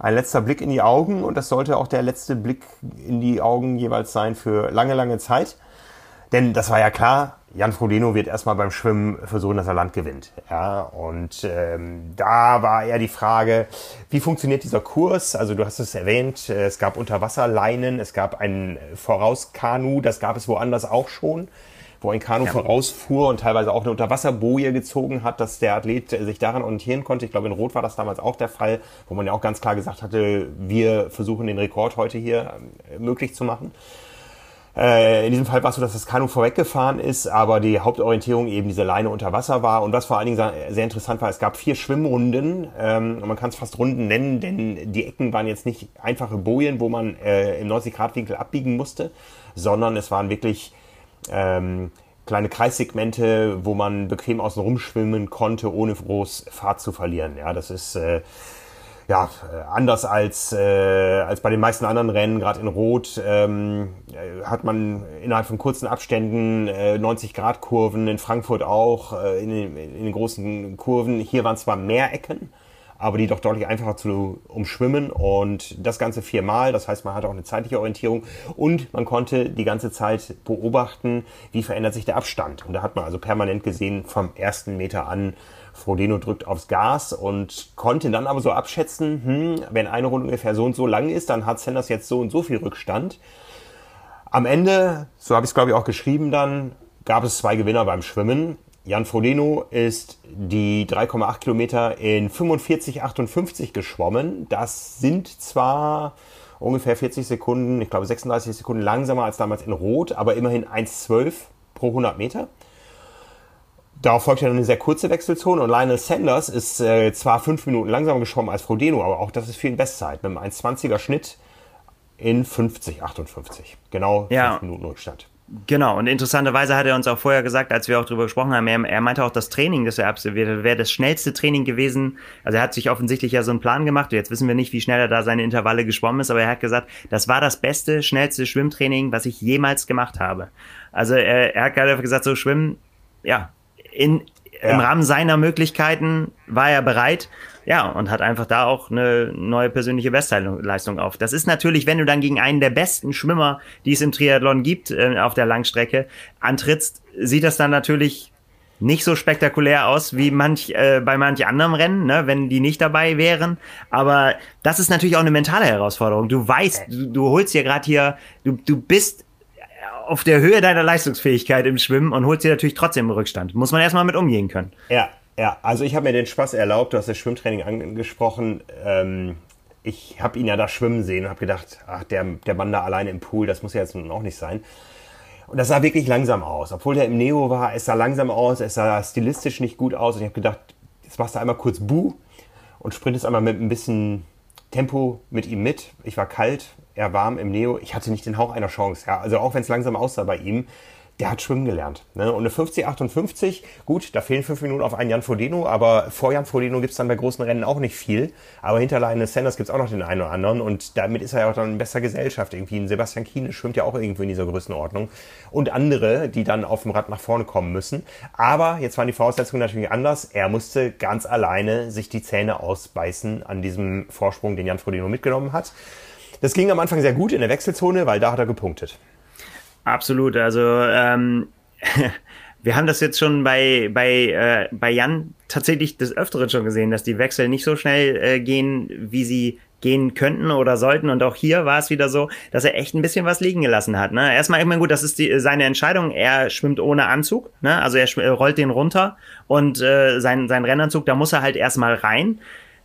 ein letzter Blick in die Augen und das sollte auch der letzte Blick in die Augen jeweils sein für lange, lange Zeit. Denn das war ja klar, Jan Frodeno wird erstmal beim Schwimmen versuchen, dass er Land gewinnt. Ja, und ähm, da war eher die Frage, wie funktioniert dieser Kurs? Also du hast es erwähnt, äh, es gab Unterwasserleinen, es gab ein Vorauskanu, das gab es woanders auch schon wo ein Kanu ja. vorausfuhr und teilweise auch eine Unterwasserboje gezogen hat, dass der Athlet sich daran orientieren konnte. Ich glaube, in Rot war das damals auch der Fall, wo man ja auch ganz klar gesagt hatte, wir versuchen den Rekord heute hier äh, möglich zu machen. Äh, in diesem Fall war es so, dass das Kanu vorweggefahren ist, aber die Hauptorientierung eben diese Leine unter Wasser war. Und was vor allen Dingen sehr interessant war, es gab vier Schwimmrunden. Ähm, man kann es fast Runden nennen, denn die Ecken waren jetzt nicht einfache Bojen, wo man äh, im 90-Grad-Winkel abbiegen musste, sondern es waren wirklich ähm, kleine Kreissegmente, wo man bequem außen rumschwimmen konnte, ohne groß Fahrt zu verlieren. Ja, das ist äh, ja anders als äh, als bei den meisten anderen Rennen, gerade in Rot ähm, hat man innerhalb von kurzen Abständen äh, 90 Grad Kurven in Frankfurt auch äh, in, den, in den großen Kurven. Hier waren zwar mehr Ecken, aber die doch deutlich einfacher zu umschwimmen und das Ganze viermal. Das heißt, man hatte auch eine zeitliche Orientierung und man konnte die ganze Zeit beobachten, wie verändert sich der Abstand. Und da hat man also permanent gesehen vom ersten Meter an, Frodeno drückt aufs Gas und konnte dann aber so abschätzen, hm, wenn eine Runde ungefähr so und so lang ist, dann hat Sanders jetzt so und so viel Rückstand. Am Ende, so habe ich es glaube ich auch geschrieben dann, gab es zwei Gewinner beim Schwimmen. Jan Frodeno ist die 3,8 Kilometer in 45,58 geschwommen. Das sind zwar ungefähr 40 Sekunden, ich glaube 36 Sekunden langsamer als damals in Rot, aber immerhin 1,12 pro 100 Meter. Darauf folgt ja eine sehr kurze Wechselzone und Lionel Sanders ist äh, zwar fünf Minuten langsamer geschwommen als Frodeno, aber auch das ist für ihn Bestzeit mit einem 1,20er Schnitt in 50,58. Genau ja. fünf Minuten Rückstand. Genau, und interessanterweise hat er uns auch vorher gesagt, als wir auch darüber gesprochen haben, er, er meinte auch, das Training, das er absolviert hat, wäre das schnellste Training gewesen. Also er hat sich offensichtlich ja so einen Plan gemacht. Jetzt wissen wir nicht, wie schnell er da seine Intervalle geschwommen ist, aber er hat gesagt, das war das beste, schnellste Schwimmtraining, was ich jemals gemacht habe. Also er, er hat gerade gesagt, so schwimmen, ja, in, ja. im Rahmen seiner Möglichkeiten war er bereit. Ja, und hat einfach da auch eine neue persönliche Bestleistung auf. Das ist natürlich, wenn du dann gegen einen der besten Schwimmer, die es im Triathlon gibt, äh, auf der Langstrecke antrittst, sieht das dann natürlich nicht so spektakulär aus wie manch äh, bei manch anderem Rennen, ne, wenn die nicht dabei wären. Aber das ist natürlich auch eine mentale Herausforderung. Du weißt, du, du holst dir gerade hier, du, du bist auf der Höhe deiner Leistungsfähigkeit im Schwimmen und holst dir natürlich trotzdem einen Rückstand. Muss man erstmal mit umgehen können. Ja, ja. Also ich habe mir den Spaß erlaubt, du hast das Schwimmtraining angesprochen. Ähm, ich habe ihn ja da schwimmen sehen und habe gedacht, ach, der, der Mann da alleine im Pool, das muss ja jetzt nun auch nicht sein. Und das sah wirklich langsam aus. Obwohl der im Neo war, es sah langsam aus, es sah stilistisch nicht gut aus. Und ich habe gedacht, jetzt machst du einmal kurz Buh und sprintest einmal mit ein bisschen Tempo mit ihm mit. Ich war kalt, er warm im Neo. Ich hatte nicht den Hauch einer Chance. Ja, also auch wenn es langsam aussah bei ihm, der hat schwimmen gelernt. Ne? Und eine 50, 58, gut, da fehlen fünf Minuten auf einen Jan Frodeno, aber vor Jan Frodeno gibt's dann bei großen Rennen auch nicht viel. Aber hinter Leine Sanders gibt's auch noch den einen oder anderen und damit ist er ja auch dann in besser Gesellschaft. Irgendwie ein Sebastian Kiene schwimmt ja auch irgendwo in dieser Größenordnung. Und andere, die dann auf dem Rad nach vorne kommen müssen. Aber jetzt waren die Voraussetzungen natürlich anders. Er musste ganz alleine sich die Zähne ausbeißen an diesem Vorsprung, den Jan Frodeno mitgenommen hat. Das ging am Anfang sehr gut in der Wechselzone, weil da hat er gepunktet. Absolut. Also ähm, wir haben das jetzt schon bei, bei, äh, bei Jan tatsächlich des Öfteren schon gesehen, dass die Wechsel nicht so schnell äh, gehen, wie sie gehen könnten oder sollten. Und auch hier war es wieder so, dass er echt ein bisschen was liegen gelassen hat. Ne? Erstmal, ich meine, gut, das ist die, seine Entscheidung. Er schwimmt ohne Anzug. Ne? Also er rollt den runter und äh, sein, sein Rennanzug, da muss er halt erstmal rein.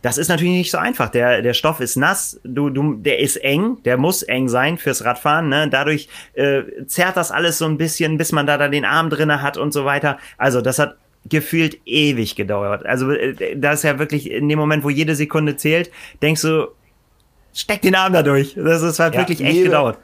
Das ist natürlich nicht so einfach. Der, der Stoff ist nass, du, du, der ist eng, der muss eng sein fürs Radfahren. Ne? Dadurch äh, zerrt das alles so ein bisschen, bis man da, da den Arm drinne hat und so weiter. Also das hat gefühlt ewig gedauert. Also äh, das ist ja wirklich in dem Moment, wo jede Sekunde zählt, denkst du, steck den Arm da durch. Das ist halt ja, wirklich echt liebe, gedauert.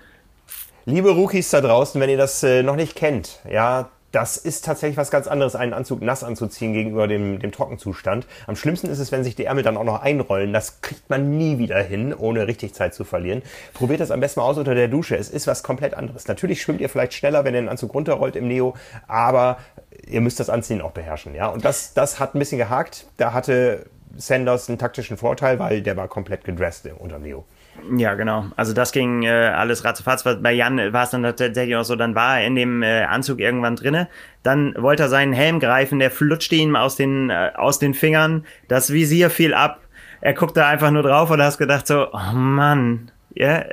Liebe Rookies da draußen, wenn ihr das äh, noch nicht kennt, ja, das ist tatsächlich was ganz anderes, einen Anzug nass anzuziehen gegenüber dem, dem Trockenzustand. Am schlimmsten ist es, wenn sich die Ärmel dann auch noch einrollen. Das kriegt man nie wieder hin, ohne richtig Zeit zu verlieren. Probiert das am besten mal aus unter der Dusche. Es ist was komplett anderes. Natürlich schwimmt ihr vielleicht schneller, wenn ihr den Anzug runterrollt im Neo, aber ihr müsst das Anziehen auch beherrschen. Ja? Und das, das hat ein bisschen gehakt. Da hatte Sanders einen taktischen Vorteil, weil der war komplett gedressed unter Leo. Ja, genau. Also das ging äh, alles ratzefatz. Bei Jan war es dann tatsächlich auch so, dann war er in dem äh, Anzug irgendwann drinne. Dann wollte er seinen Helm greifen, der flutschte ihm aus den, äh, aus den Fingern. Das Visier fiel ab. Er guckte einfach nur drauf und hast gedacht so, oh Mann, ja,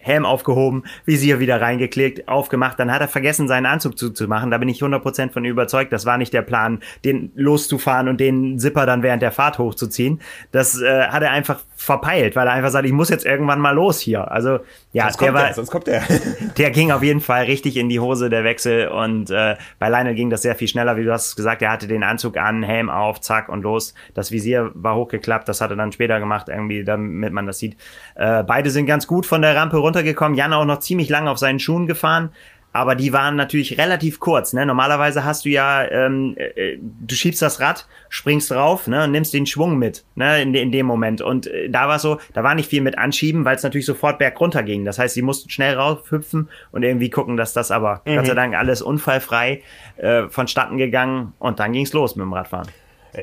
Helm aufgehoben, Visier wieder reingeklickt, aufgemacht. Dann hat er vergessen, seinen Anzug zuzumachen. Da bin ich 100% von überzeugt. Das war nicht der Plan, den loszufahren und den Zipper dann während der Fahrt hochzuziehen. Das äh, hat er einfach verpeilt, weil er einfach sagt, ich muss jetzt irgendwann mal los hier. Also ja, sonst der war, der, sonst kommt der. der ging auf jeden Fall richtig in die Hose, der Wechsel. Und äh, bei Lionel ging das sehr viel schneller, wie du hast gesagt. Er hatte den Anzug an, Helm auf, zack und los. Das Visier war hochgeklappt. Das hat er dann später gemacht, irgendwie, damit man das sieht. Äh, beide sind ganz gut von der Rampe runtergekommen. Jan auch noch ziemlich lang auf seinen Schuhen gefahren aber die waren natürlich relativ kurz. Ne? Normalerweise hast du ja, ähm, äh, du schiebst das Rad, springst drauf ne? und nimmst den Schwung mit ne? in, de in dem Moment. Und äh, da war so, da war nicht viel mit Anschieben, weil es natürlich sofort bergunter ging. Das heißt, sie mussten schnell raufhüpfen und irgendwie gucken, dass das aber mhm. Gott sei Dank alles unfallfrei äh, vonstatten gegangen und dann ging's los mit dem Radfahren.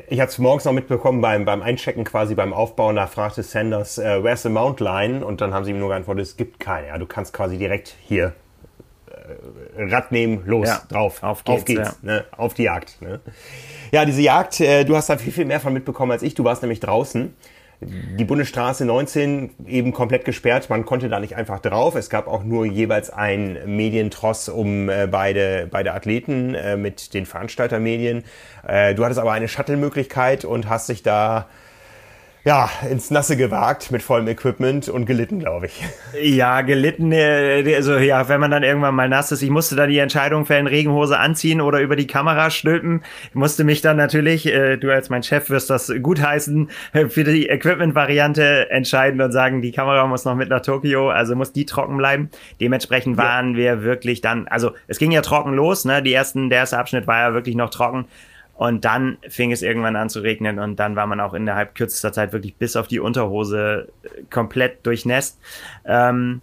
Ich hatte es morgens noch mitbekommen beim, beim Einchecken, quasi beim Aufbauen, da fragte Sanders, uh, where's the mount line? Und dann haben sie ihm nur geantwortet, es gibt keine. Ja, du kannst quasi direkt hier Rad nehmen, los, ja, drauf, auf geht's, auf, geht's ja. ne, auf die Jagd. Ne. Ja, diese Jagd, äh, du hast da viel, viel mehr von mitbekommen als ich. Du warst nämlich draußen. Die Bundesstraße 19 eben komplett gesperrt, man konnte da nicht einfach drauf. Es gab auch nur jeweils ein Medientross um äh, beide, beide Athleten äh, mit den Veranstaltermedien. Äh, du hattest aber eine Shuttle-Möglichkeit und hast dich da ja, ins Nasse gewagt mit vollem Equipment und gelitten, glaube ich. Ja, gelitten, äh, also ja, wenn man dann irgendwann mal nass ist. Ich musste da die Entscheidung fällen, Regenhose anziehen oder über die Kamera stülpen. Ich musste mich dann natürlich, äh, du als mein Chef wirst das gutheißen, für die Equipment-Variante entscheiden und sagen, die Kamera muss noch mit nach Tokio, also muss die trocken bleiben. Dementsprechend waren ja. wir wirklich dann, also es ging ja trocken los, ne? Die ersten, der erste Abschnitt war ja wirklich noch trocken. Und dann fing es irgendwann an zu regnen und dann war man auch innerhalb kürzester Zeit wirklich bis auf die Unterhose äh, komplett durchnässt. Ähm,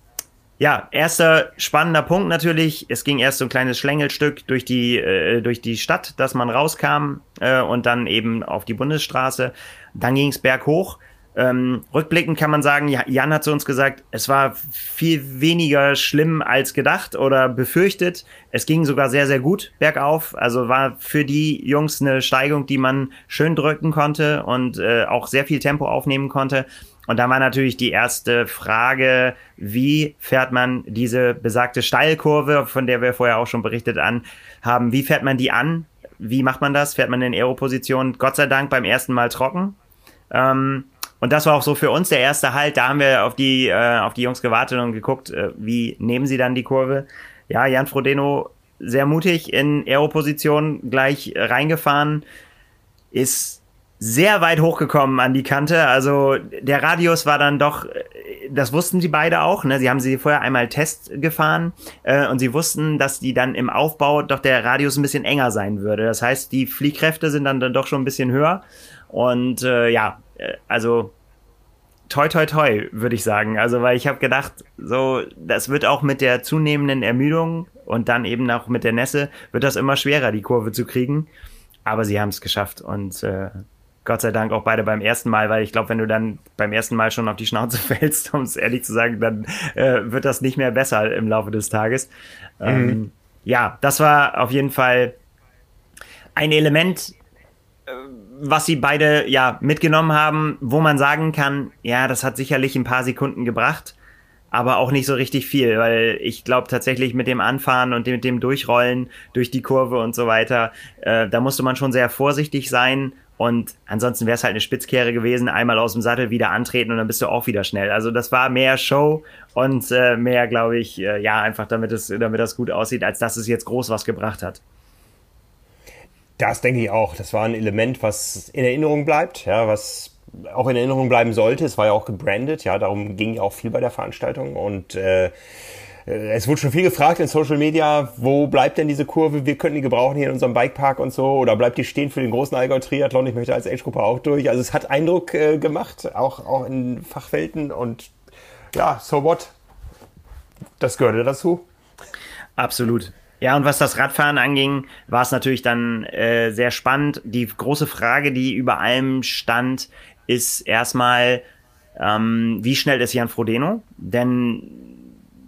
ja, erster spannender Punkt natürlich. Es ging erst so ein kleines Schlängelstück durch die, äh, durch die Stadt, dass man rauskam äh, und dann eben auf die Bundesstraße. Dann ging es berghoch. Ähm, rückblickend kann man sagen, Jan hat zu uns gesagt, es war viel weniger schlimm als gedacht oder befürchtet. Es ging sogar sehr, sehr gut bergauf. Also war für die Jungs eine Steigung, die man schön drücken konnte und äh, auch sehr viel Tempo aufnehmen konnte. Und dann war natürlich die erste Frage, wie fährt man diese besagte Steilkurve, von der wir vorher auch schon berichtet an haben, wie fährt man die an? Wie macht man das? Fährt man in Aeroposition? Gott sei Dank beim ersten Mal trocken. Ähm, und das war auch so für uns der erste Halt. Da haben wir auf die, äh, auf die Jungs gewartet und geguckt, äh, wie nehmen sie dann die Kurve. Ja, Jan Frodeno sehr mutig in Aero-Position gleich reingefahren, ist sehr weit hochgekommen an die Kante. Also der Radius war dann doch, das wussten sie beide auch. Ne? Sie haben sie vorher einmal Test gefahren äh, und sie wussten, dass die dann im Aufbau doch der Radius ein bisschen enger sein würde. Das heißt, die Fliehkräfte sind dann, dann doch schon ein bisschen höher. Und äh, ja, äh, also toi toi toi, würde ich sagen. Also, weil ich habe gedacht, so, das wird auch mit der zunehmenden Ermüdung und dann eben auch mit der Nässe, wird das immer schwerer, die Kurve zu kriegen. Aber sie haben es geschafft und äh, Gott sei Dank auch beide beim ersten Mal, weil ich glaube, wenn du dann beim ersten Mal schon auf die Schnauze fällst, um es ehrlich zu sagen, dann äh, wird das nicht mehr besser im Laufe des Tages. Mhm. Ähm, ja, das war auf jeden Fall ein Element, äh, was sie beide ja mitgenommen haben, wo man sagen kann, ja, das hat sicherlich ein paar Sekunden gebracht, aber auch nicht so richtig viel, weil ich glaube tatsächlich mit dem Anfahren und mit dem Durchrollen durch die Kurve und so weiter, äh, da musste man schon sehr vorsichtig sein und ansonsten wäre es halt eine Spitzkehre gewesen, einmal aus dem Sattel wieder antreten und dann bist du auch wieder schnell. Also das war mehr Show und äh, mehr, glaube ich, äh, ja, einfach damit es, damit das gut aussieht, als dass es jetzt groß was gebracht hat. Das denke ich auch. Das war ein Element, was in Erinnerung bleibt, ja, was auch in Erinnerung bleiben sollte. Es war ja auch gebrandet, ja, darum ging ja auch viel bei der Veranstaltung und äh, es wurde schon viel gefragt in Social Media, wo bleibt denn diese Kurve? Wir könnten die gebrauchen hier in unserem Bikepark und so. Oder bleibt die stehen für den großen Allgäu Triathlon? Ich möchte als Age-Gruppe auch durch. Also es hat Eindruck äh, gemacht, auch, auch in Fachwelten. Und ja, so what? Das gehörte dazu. Absolut. Ja, und was das Radfahren anging, war es natürlich dann äh, sehr spannend. Die große Frage, die über allem stand, ist erstmal, ähm, wie schnell ist Jan Frodeno? Denn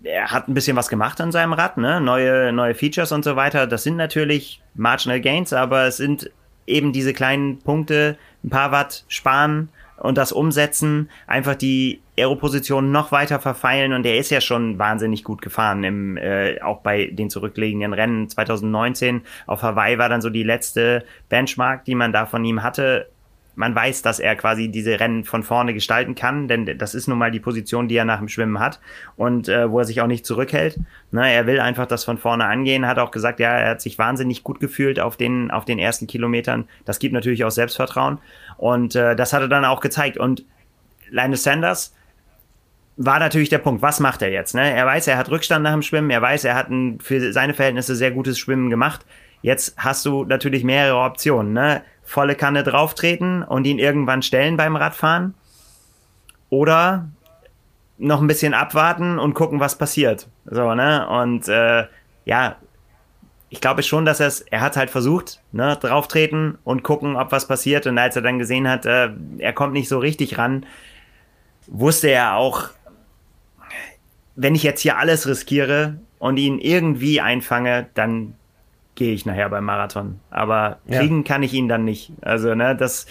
er hat ein bisschen was gemacht an seinem Rad, ne? Neue, neue Features und so weiter. Das sind natürlich Marginal Gains, aber es sind eben diese kleinen Punkte, ein paar Watt sparen und das umsetzen, einfach die Aeroposition noch weiter verfeilen und er ist ja schon wahnsinnig gut gefahren im äh, auch bei den zurückliegenden Rennen 2019 auf Hawaii war dann so die letzte Benchmark, die man da von ihm hatte man weiß, dass er quasi diese Rennen von vorne gestalten kann, denn das ist nun mal die Position, die er nach dem Schwimmen hat und äh, wo er sich auch nicht zurückhält. Ne, er will einfach das von vorne angehen, hat auch gesagt, ja, er hat sich wahnsinnig gut gefühlt auf den, auf den ersten Kilometern. Das gibt natürlich auch Selbstvertrauen und äh, das hat er dann auch gezeigt. Und Linus Sanders, war natürlich der Punkt, was macht er jetzt? Ne? Er weiß, er hat Rückstand nach dem Schwimmen, er weiß, er hat ein für seine Verhältnisse sehr gutes Schwimmen gemacht. Jetzt hast du natürlich mehrere Optionen. Ne? volle Kanne drauftreten und ihn irgendwann stellen beim Radfahren. Oder noch ein bisschen abwarten und gucken, was passiert. So, ne? Und äh, ja, ich glaube schon, dass er es, er hat halt versucht, ne, drauftreten und gucken, ob was passiert. Und als er dann gesehen hat, äh, er kommt nicht so richtig ran, wusste er auch, wenn ich jetzt hier alles riskiere und ihn irgendwie einfange, dann gehe ich nachher beim Marathon. Aber kriegen ja. kann ich ihn dann nicht. Also, ne, das,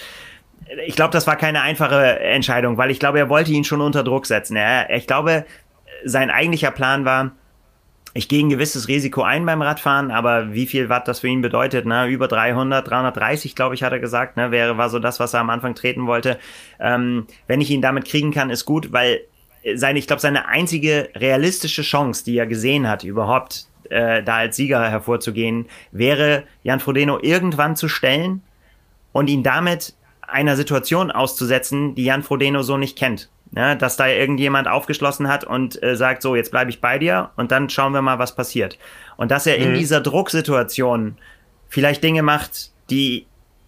ich glaube, das war keine einfache Entscheidung, weil ich glaube, er wollte ihn schon unter Druck setzen. Er, ich glaube, sein eigentlicher Plan war, ich gehe ein gewisses Risiko ein beim Radfahren, aber wie viel Watt das für ihn bedeutet, ne? über 300, 330, glaube ich, hat er gesagt, ne? wäre, war so das, was er am Anfang treten wollte. Ähm, wenn ich ihn damit kriegen kann, ist gut, weil seine, ich glaube, seine einzige realistische Chance, die er gesehen hat, überhaupt äh, da als Sieger hervorzugehen, wäre Jan Frodeno irgendwann zu stellen und ihn damit einer Situation auszusetzen, die Jan Frodeno so nicht kennt. Ja, dass da irgendjemand aufgeschlossen hat und äh, sagt, so, jetzt bleibe ich bei dir und dann schauen wir mal, was passiert. Und dass er mhm. in dieser Drucksituation vielleicht Dinge macht, die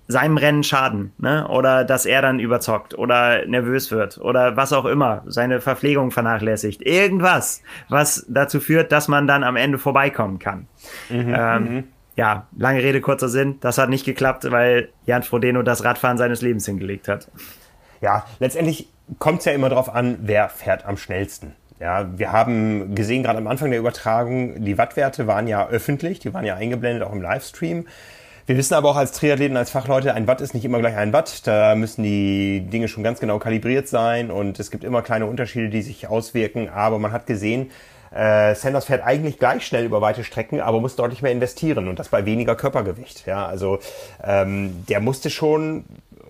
seinem Rennen schaden, ne? Oder dass er dann überzockt oder nervös wird oder was auch immer, seine Verpflegung vernachlässigt. Irgendwas, was dazu führt, dass man dann am Ende vorbeikommen kann. Mhm, ähm, mhm. ja, lange Rede, kurzer Sinn. Das hat nicht geklappt, weil Jan Frodeno das Radfahren seines Lebens hingelegt hat. Ja, letztendlich kommt es ja immer darauf an, wer fährt am schnellsten. Ja, wir haben gesehen, gerade am Anfang der Übertragung, die Wattwerte waren ja öffentlich, die waren ja eingeblendet auch im Livestream. Wir wissen aber auch als Triathleten, als Fachleute, ein Watt ist nicht immer gleich ein Watt. Da müssen die Dinge schon ganz genau kalibriert sein und es gibt immer kleine Unterschiede, die sich auswirken. Aber man hat gesehen, äh, Sanders fährt eigentlich gleich schnell über weite Strecken, aber muss deutlich mehr investieren und das bei weniger Körpergewicht. Ja, also ähm, der musste schon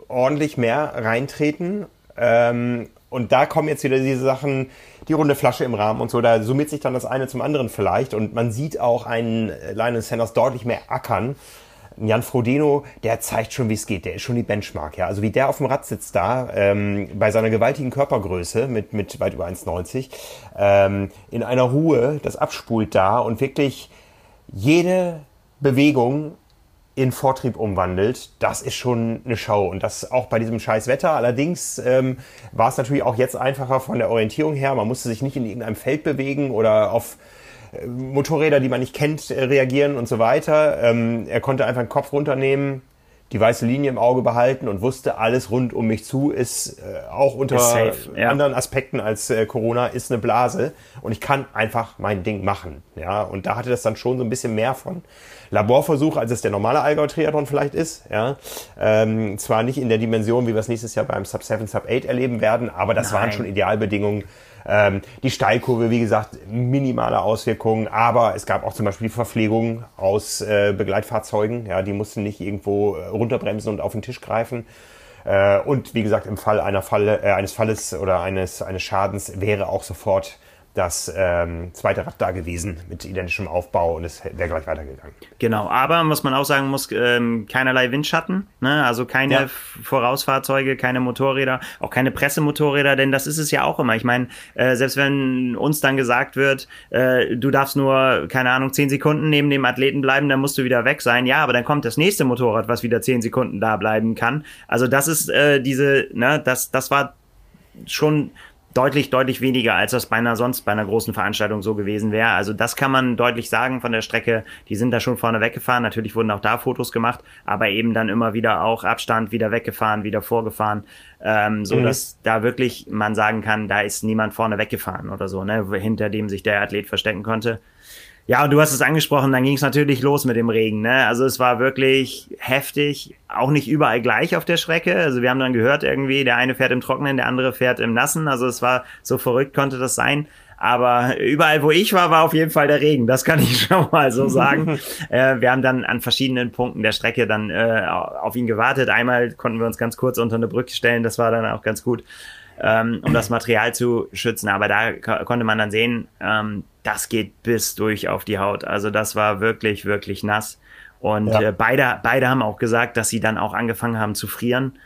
ordentlich mehr reintreten. Ähm, und da kommen jetzt wieder diese Sachen, die runde Flasche im Rahmen und so, da summiert sich dann das eine zum anderen vielleicht. Und man sieht auch einen Lionel Sanders deutlich mehr ackern Jan Frodeno, der zeigt schon, wie es geht. Der ist schon die Benchmark. Ja. Also wie der auf dem Rad sitzt da, ähm, bei seiner gewaltigen Körpergröße mit, mit weit über 1,90, ähm, in einer Ruhe, das abspult da und wirklich jede Bewegung in Vortrieb umwandelt, das ist schon eine Show. Und das auch bei diesem scheiß Wetter. Allerdings ähm, war es natürlich auch jetzt einfacher von der Orientierung her. Man musste sich nicht in irgendeinem Feld bewegen oder auf Motorräder, die man nicht kennt, äh, reagieren und so weiter. Ähm, er konnte einfach den Kopf runternehmen, die weiße Linie im Auge behalten und wusste, alles rund um mich zu ist äh, auch unter ist ja. anderen Aspekten als äh, Corona ist eine Blase und ich kann einfach mein Ding machen. Ja, und da hatte das dann schon so ein bisschen mehr von Laborversuch, als es der normale Allgäu-Triathlon vielleicht ist. Ja, ähm, zwar nicht in der Dimension, wie wir es nächstes Jahr beim Sub 7, Sub 8 erleben werden, aber das Nein. waren schon Idealbedingungen ähm, die Steilkurve, wie gesagt, minimale Auswirkungen, aber es gab auch zum Beispiel die Verpflegung aus äh, Begleitfahrzeugen. Ja, die mussten nicht irgendwo äh, runterbremsen und auf den Tisch greifen. Äh, und wie gesagt, im Fall einer Falle, äh, eines Falles oder eines, eines Schadens wäre auch sofort das ähm, zweite Rad da gewesen mit identischem Aufbau und es wäre gleich weitergegangen. Genau, aber was man auch sagen muss, ähm, keinerlei Windschatten, ne? also keine ja. Vorausfahrzeuge, keine Motorräder, auch keine Pressemotorräder, denn das ist es ja auch immer. Ich meine, äh, selbst wenn uns dann gesagt wird, äh, du darfst nur, keine Ahnung, zehn Sekunden neben dem Athleten bleiben, dann musst du wieder weg sein. Ja, aber dann kommt das nächste Motorrad, was wieder zehn Sekunden da bleiben kann. Also das ist äh, diese, ne, das, das war schon deutlich, deutlich weniger, als das bei einer sonst bei einer großen Veranstaltung so gewesen wäre. Also das kann man deutlich sagen von der Strecke. Die sind da schon vorne weggefahren. Natürlich wurden auch da Fotos gemacht, aber eben dann immer wieder auch Abstand, wieder weggefahren, wieder vorgefahren, ähm, so mhm. dass da wirklich man sagen kann, da ist niemand vorne weggefahren oder so, ne, hinter dem sich der Athlet verstecken konnte. Ja, und du hast es angesprochen, dann ging es natürlich los mit dem Regen. Ne? Also es war wirklich heftig, auch nicht überall gleich auf der Strecke. Also wir haben dann gehört irgendwie, der eine fährt im Trockenen, der andere fährt im Nassen. Also es war so verrückt, konnte das sein. Aber überall, wo ich war, war auf jeden Fall der Regen. Das kann ich schon mal so sagen. äh, wir haben dann an verschiedenen Punkten der Strecke dann äh, auf ihn gewartet. Einmal konnten wir uns ganz kurz unter eine Brücke stellen. Das war dann auch ganz gut ähm, um das Material zu schützen. Aber da konnte man dann sehen, ähm, das geht bis durch auf die Haut. Also das war wirklich, wirklich nass. Und ja. äh, beide, beide haben auch gesagt, dass sie dann auch angefangen haben zu frieren.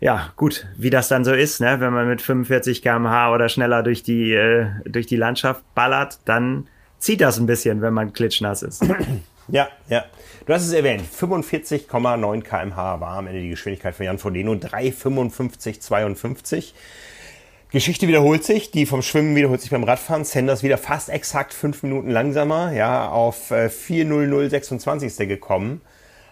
Ja, gut, wie das dann so ist, ne? wenn man mit 45 km/h oder schneller durch die, äh, durch die Landschaft ballert, dann zieht das ein bisschen, wenn man klitschnass ist. Ja, ja. Du hast es erwähnt, 45,9 km/h war am Ende die Geschwindigkeit von Jan Frodeno, 3,55,52. Geschichte wiederholt sich, die vom Schwimmen wiederholt sich beim Radfahren. Sanders wieder fast exakt fünf Minuten langsamer, ja, auf 4.0026 ist er gekommen.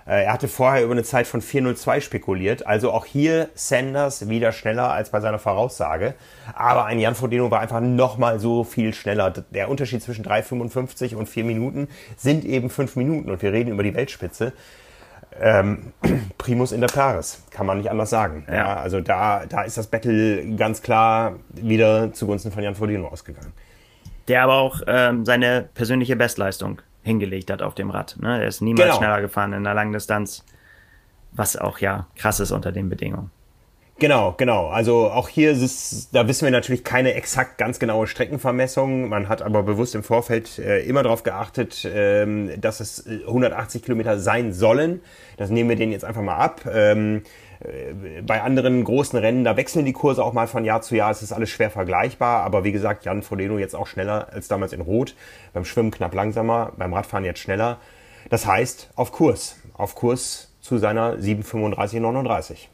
Äh, er hatte vorher über eine Zeit von 4.02 spekuliert. Also auch hier Sanders wieder schneller als bei seiner Voraussage. Aber ein Jan Frodeno war einfach nochmal so viel schneller. Der Unterschied zwischen 3,55 und 4 Minuten sind eben 5 Minuten. Und wir reden über die Weltspitze. Ähm, Primus in der Paris, kann man nicht anders sagen. Ja. ja. also da, da ist das Battle ganz klar wieder zugunsten von Jan Frodeno ausgegangen. Der aber auch ähm, seine persönliche Bestleistung hingelegt hat auf dem Rad. Ne? Er ist niemals genau. schneller gefahren in der langen Distanz, was auch ja krass ist unter den Bedingungen. Genau, genau. Also auch hier ist, da wissen wir natürlich keine exakt ganz genaue Streckenvermessung. Man hat aber bewusst im Vorfeld äh, immer darauf geachtet, ähm, dass es 180 Kilometer sein sollen. Das nehmen wir denen jetzt einfach mal ab. Ähm, äh, bei anderen großen Rennen, da wechseln die Kurse auch mal von Jahr zu Jahr. Es ist alles schwer vergleichbar. Aber wie gesagt, Jan Frodeno jetzt auch schneller als damals in Rot. Beim Schwimmen knapp langsamer, beim Radfahren jetzt schneller. Das heißt, auf Kurs. Auf Kurs zu seiner 7,35,39.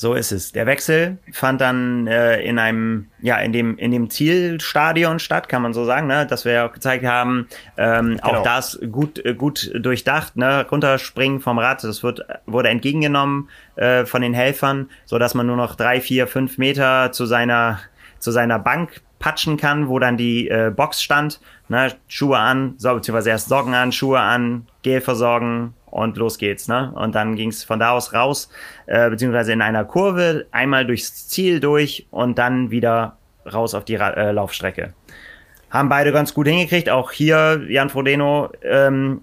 So ist es. Der Wechsel fand dann äh, in einem, ja, in dem, in dem Zielstadion statt, kann man so sagen, ne? dass wir ja auch gezeigt haben. Ähm, genau. Auch das gut, äh, gut durchdacht, ne? Runterspringen vom Rad, das wird, wurde entgegengenommen äh, von den Helfern, so dass man nur noch drei, vier, fünf Meter zu seiner, zu seiner Bank patschen kann, wo dann die äh, Box stand. Ne? Schuhe an, so, beziehungsweise erst Socken an, Schuhe an, Gel versorgen, und los geht's, ne? Und dann ging's von da aus raus, äh, beziehungsweise in einer Kurve, einmal durchs Ziel durch und dann wieder raus auf die Ra äh, Laufstrecke. Haben beide ganz gut hingekriegt. Auch hier Jan Frodeno ähm,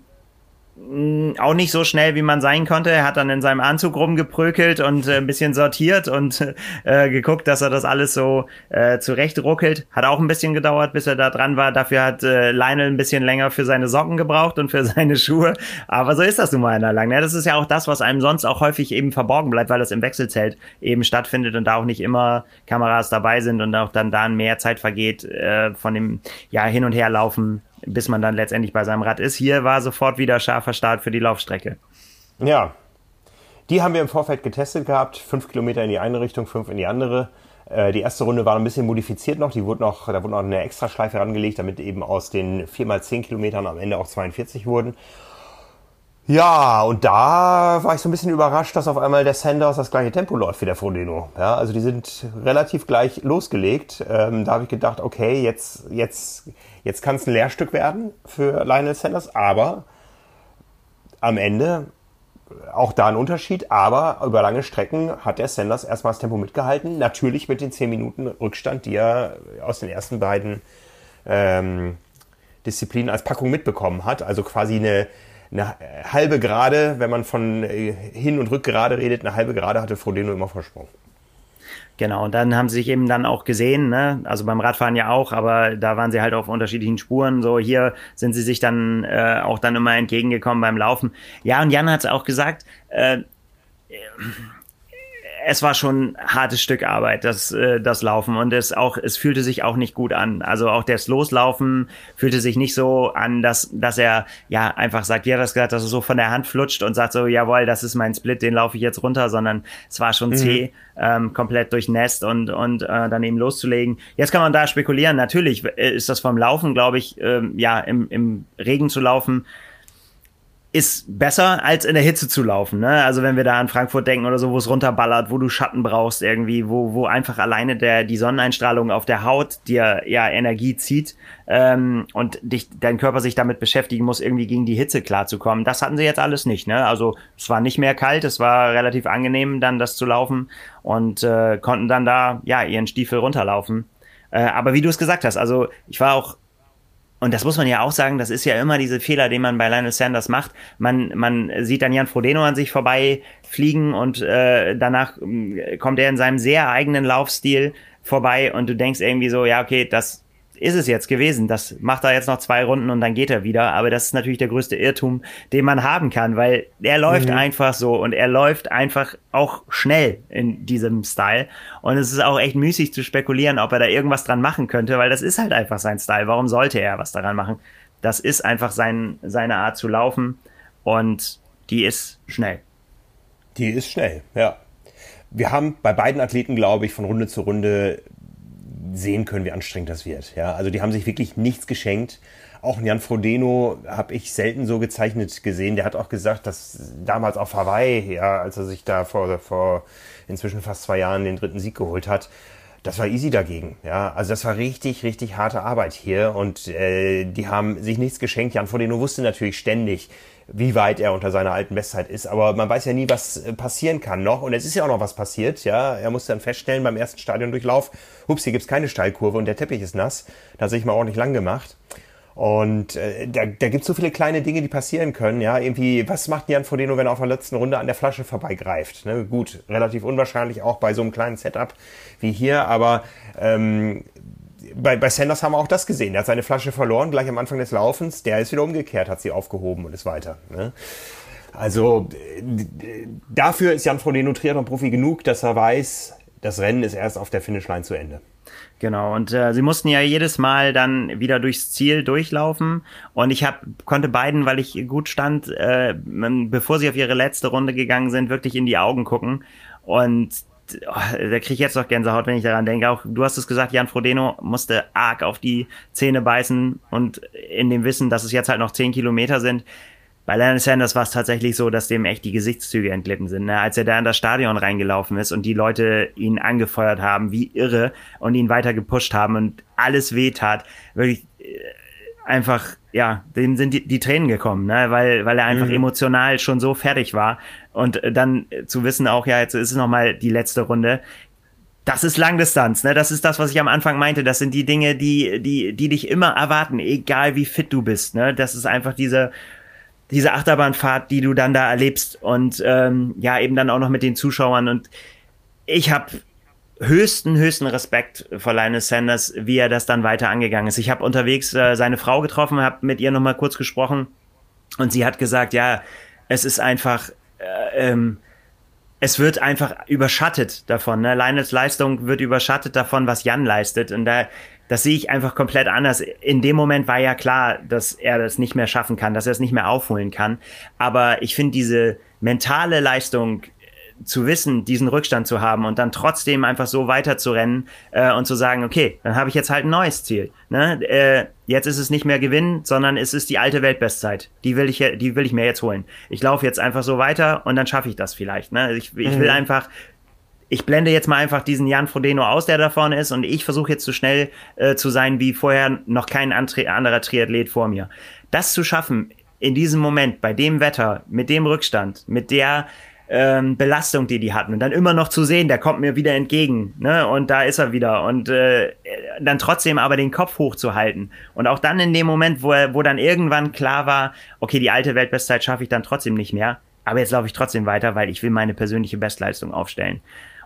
auch nicht so schnell, wie man sein konnte. Er hat dann in seinem Anzug rumgeprökelt und äh, ein bisschen sortiert und äh, geguckt, dass er das alles so äh, zurecht ruckelt. Hat auch ein bisschen gedauert, bis er da dran war. Dafür hat äh, Lionel ein bisschen länger für seine Socken gebraucht und für seine Schuhe. Aber so ist das nun mal in der Lang. Ja, das ist ja auch das, was einem sonst auch häufig eben verborgen bleibt, weil das im Wechselzelt eben stattfindet und da auch nicht immer Kameras dabei sind und auch dann da mehr Zeit vergeht äh, von dem ja hin und her laufen bis man dann letztendlich bei seinem Rad ist. Hier war sofort wieder scharfer Start für die Laufstrecke. Ja, die haben wir im Vorfeld getestet gehabt. Fünf Kilometer in die eine Richtung, fünf in die andere. Äh, die erste Runde war ein bisschen modifiziert noch. Die wurde noch, da wurde noch eine Extraschleife rangelegt, damit eben aus den vier mal zehn Kilometern am Ende auch 42 wurden. Ja, und da war ich so ein bisschen überrascht, dass auf einmal der Sanders das gleiche Tempo läuft wie der Frodeno. Ja, also die sind relativ gleich losgelegt. Ähm, da habe ich gedacht, okay, jetzt, jetzt, jetzt kann es ein Lehrstück werden für Lionel Sanders, aber am Ende auch da ein Unterschied, aber über lange Strecken hat der Sanders erstmal das Tempo mitgehalten. Natürlich mit den 10 Minuten Rückstand, die er aus den ersten beiden ähm, Disziplinen als Packung mitbekommen hat. Also quasi eine eine halbe Gerade, wenn man von äh, Hin- und Rückgerade redet, eine halbe Gerade hatte Frodeno immer Vorsprung. Genau, und dann haben sie sich eben dann auch gesehen, ne? also beim Radfahren ja auch, aber da waren sie halt auf unterschiedlichen Spuren. So hier sind sie sich dann äh, auch dann immer entgegengekommen beim Laufen. Ja, und Jan hat es auch gesagt, äh, es war schon ein hartes Stück Arbeit, das, äh, das Laufen. Und es auch, es fühlte sich auch nicht gut an. Also auch das Loslaufen fühlte sich nicht so an, dass, dass er ja einfach sagt, ja, das gesagt, dass er so von der Hand flutscht und sagt so, jawohl, das ist mein Split, den laufe ich jetzt runter, sondern es war schon mhm. zäh, ähm, komplett durchnässt und, und äh, dann eben loszulegen. Jetzt kann man da spekulieren. Natürlich ist das vom Laufen, glaube ich, ähm, ja, im, im Regen zu laufen ist besser, als in der Hitze zu laufen. Ne? Also wenn wir da an Frankfurt denken oder so, wo es runterballert, wo du Schatten brauchst irgendwie, wo, wo einfach alleine der, die Sonneneinstrahlung auf der Haut dir ja Energie zieht ähm, und dich, dein Körper sich damit beschäftigen muss, irgendwie gegen die Hitze klarzukommen. Das hatten sie jetzt alles nicht. Ne? Also es war nicht mehr kalt, es war relativ angenehm, dann das zu laufen und äh, konnten dann da ja ihren Stiefel runterlaufen. Äh, aber wie du es gesagt hast, also ich war auch und das muss man ja auch sagen, das ist ja immer diese Fehler, den man bei Lionel Sanders macht. Man, man sieht dann Jan Frodeno an sich vorbei fliegen und äh, danach äh, kommt er in seinem sehr eigenen Laufstil vorbei und du denkst irgendwie so, ja, okay, das ist es jetzt gewesen. Das macht er jetzt noch zwei Runden und dann geht er wieder. Aber das ist natürlich der größte Irrtum, den man haben kann, weil er läuft mhm. einfach so und er läuft einfach auch schnell in diesem Style. Und es ist auch echt müßig zu spekulieren, ob er da irgendwas dran machen könnte, weil das ist halt einfach sein Style. Warum sollte er was daran machen? Das ist einfach sein, seine Art zu laufen und die ist schnell. Die ist schnell, ja. Wir haben bei beiden Athleten, glaube ich, von Runde zu Runde sehen können, wie anstrengend das wird. Ja, also die haben sich wirklich nichts geschenkt. Auch Jan Frodeno habe ich selten so gezeichnet gesehen. Der hat auch gesagt, dass damals auf Hawaii, ja, als er sich da vor, vor inzwischen fast zwei Jahren den dritten Sieg geholt hat, das war easy dagegen. Ja, also das war richtig, richtig harte Arbeit hier und äh, die haben sich nichts geschenkt. Jan Frodeno wusste natürlich ständig, wie weit er unter seiner alten Bestzeit ist. Aber man weiß ja nie, was äh, passieren kann noch. Und es ist ja auch noch was passiert. Ja, er musste dann feststellen beim ersten Stadiondurchlauf, hups, hier gibt's keine Steilkurve und der Teppich ist nass. Da hat sich mal ordentlich lang gemacht. Und äh, da, da gibt so viele kleine Dinge, die passieren können. Ja, irgendwie, was macht Jan Frodeno, wenn er auf der letzten Runde an der Flasche vorbeigreift? Ne? Gut, relativ unwahrscheinlich auch bei so einem kleinen Setup wie hier, aber ähm, bei, bei Sanders haben wir auch das gesehen. Er hat seine Flasche verloren, gleich am Anfang des Laufens. Der ist wieder umgekehrt, hat sie aufgehoben und ist weiter. Ne? Also dafür ist Jan Frodeno Triathlon-Profi genug, dass er weiß, das Rennen ist erst auf der Finishline zu Ende. Genau, und äh, sie mussten ja jedes Mal dann wieder durchs Ziel durchlaufen. Und ich hab, konnte beiden, weil ich gut stand, äh, bevor sie auf ihre letzte Runde gegangen sind, wirklich in die Augen gucken. Und oh, da kriege ich jetzt noch Gänsehaut, wenn ich daran denke. Auch du hast es gesagt, Jan Frodeno musste arg auf die Zähne beißen und in dem Wissen, dass es jetzt halt noch zehn Kilometer sind. Bei Lennon Sanders war es tatsächlich so, dass dem echt die Gesichtszüge entglitten sind. Ne? Als er da in das Stadion reingelaufen ist und die Leute ihn angefeuert haben, wie irre, und ihn weiter gepusht haben und alles wehtat, wirklich äh, einfach, ja, dem sind die, die Tränen gekommen, ne? weil, weil er einfach mhm. emotional schon so fertig war. Und dann zu wissen auch, ja, jetzt ist es nochmal die letzte Runde. Das ist Langdistanz, ne? Das ist das, was ich am Anfang meinte. Das sind die Dinge, die, die, die dich immer erwarten, egal wie fit du bist, ne? Das ist einfach diese, diese Achterbahnfahrt, die du dann da erlebst und ähm, ja, eben dann auch noch mit den Zuschauern. Und ich habe höchsten, höchsten Respekt vor Linus Sanders, wie er das dann weiter angegangen ist. Ich habe unterwegs äh, seine Frau getroffen, habe mit ihr nochmal kurz gesprochen und sie hat gesagt, ja, es ist einfach, äh, ähm, es wird einfach überschattet davon. Ne? Linus Leistung wird überschattet davon, was Jan leistet. Und da, das sehe ich einfach komplett anders. In dem Moment war ja klar, dass er das nicht mehr schaffen kann, dass er es nicht mehr aufholen kann. Aber ich finde diese mentale Leistung zu wissen, diesen Rückstand zu haben und dann trotzdem einfach so weiterzurennen äh, und zu sagen, okay, dann habe ich jetzt halt ein neues Ziel. Ne? Äh, jetzt ist es nicht mehr gewinnen, sondern es ist die alte Weltbestzeit. Die will ich, die will ich mir jetzt holen. Ich laufe jetzt einfach so weiter und dann schaffe ich das vielleicht. Ne? Ich, ich will mhm. einfach ich blende jetzt mal einfach diesen Jan Frodeno aus, der da vorne ist, und ich versuche jetzt so schnell äh, zu sein wie vorher noch kein anderer Triathlet vor mir. Das zu schaffen in diesem Moment, bei dem Wetter, mit dem Rückstand, mit der ähm, Belastung, die die hatten. Und dann immer noch zu sehen, der kommt mir wieder entgegen, ne? Und da ist er wieder. Und äh, dann trotzdem aber den Kopf hochzuhalten. Und auch dann in dem Moment, wo, er, wo dann irgendwann klar war, okay, die alte Weltbestzeit schaffe ich dann trotzdem nicht mehr. Aber jetzt laufe ich trotzdem weiter, weil ich will meine persönliche Bestleistung aufstellen.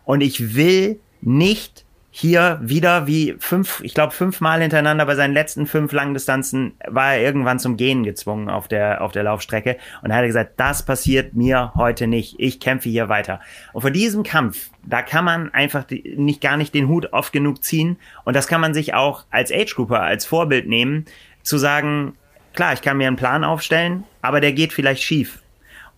Und ich will nicht hier wieder wie fünf, ich glaube fünfmal hintereinander bei seinen letzten fünf Langdistanzen war er irgendwann zum Gehen gezwungen auf der, auf der Laufstrecke und er hat gesagt, das passiert mir heute nicht. Ich kämpfe hier weiter. Und vor diesem Kampf, da kann man einfach nicht gar nicht den Hut oft genug ziehen und das kann man sich auch als Age Grouper als Vorbild nehmen, zu sagen, klar, ich kann mir einen Plan aufstellen, aber der geht vielleicht schief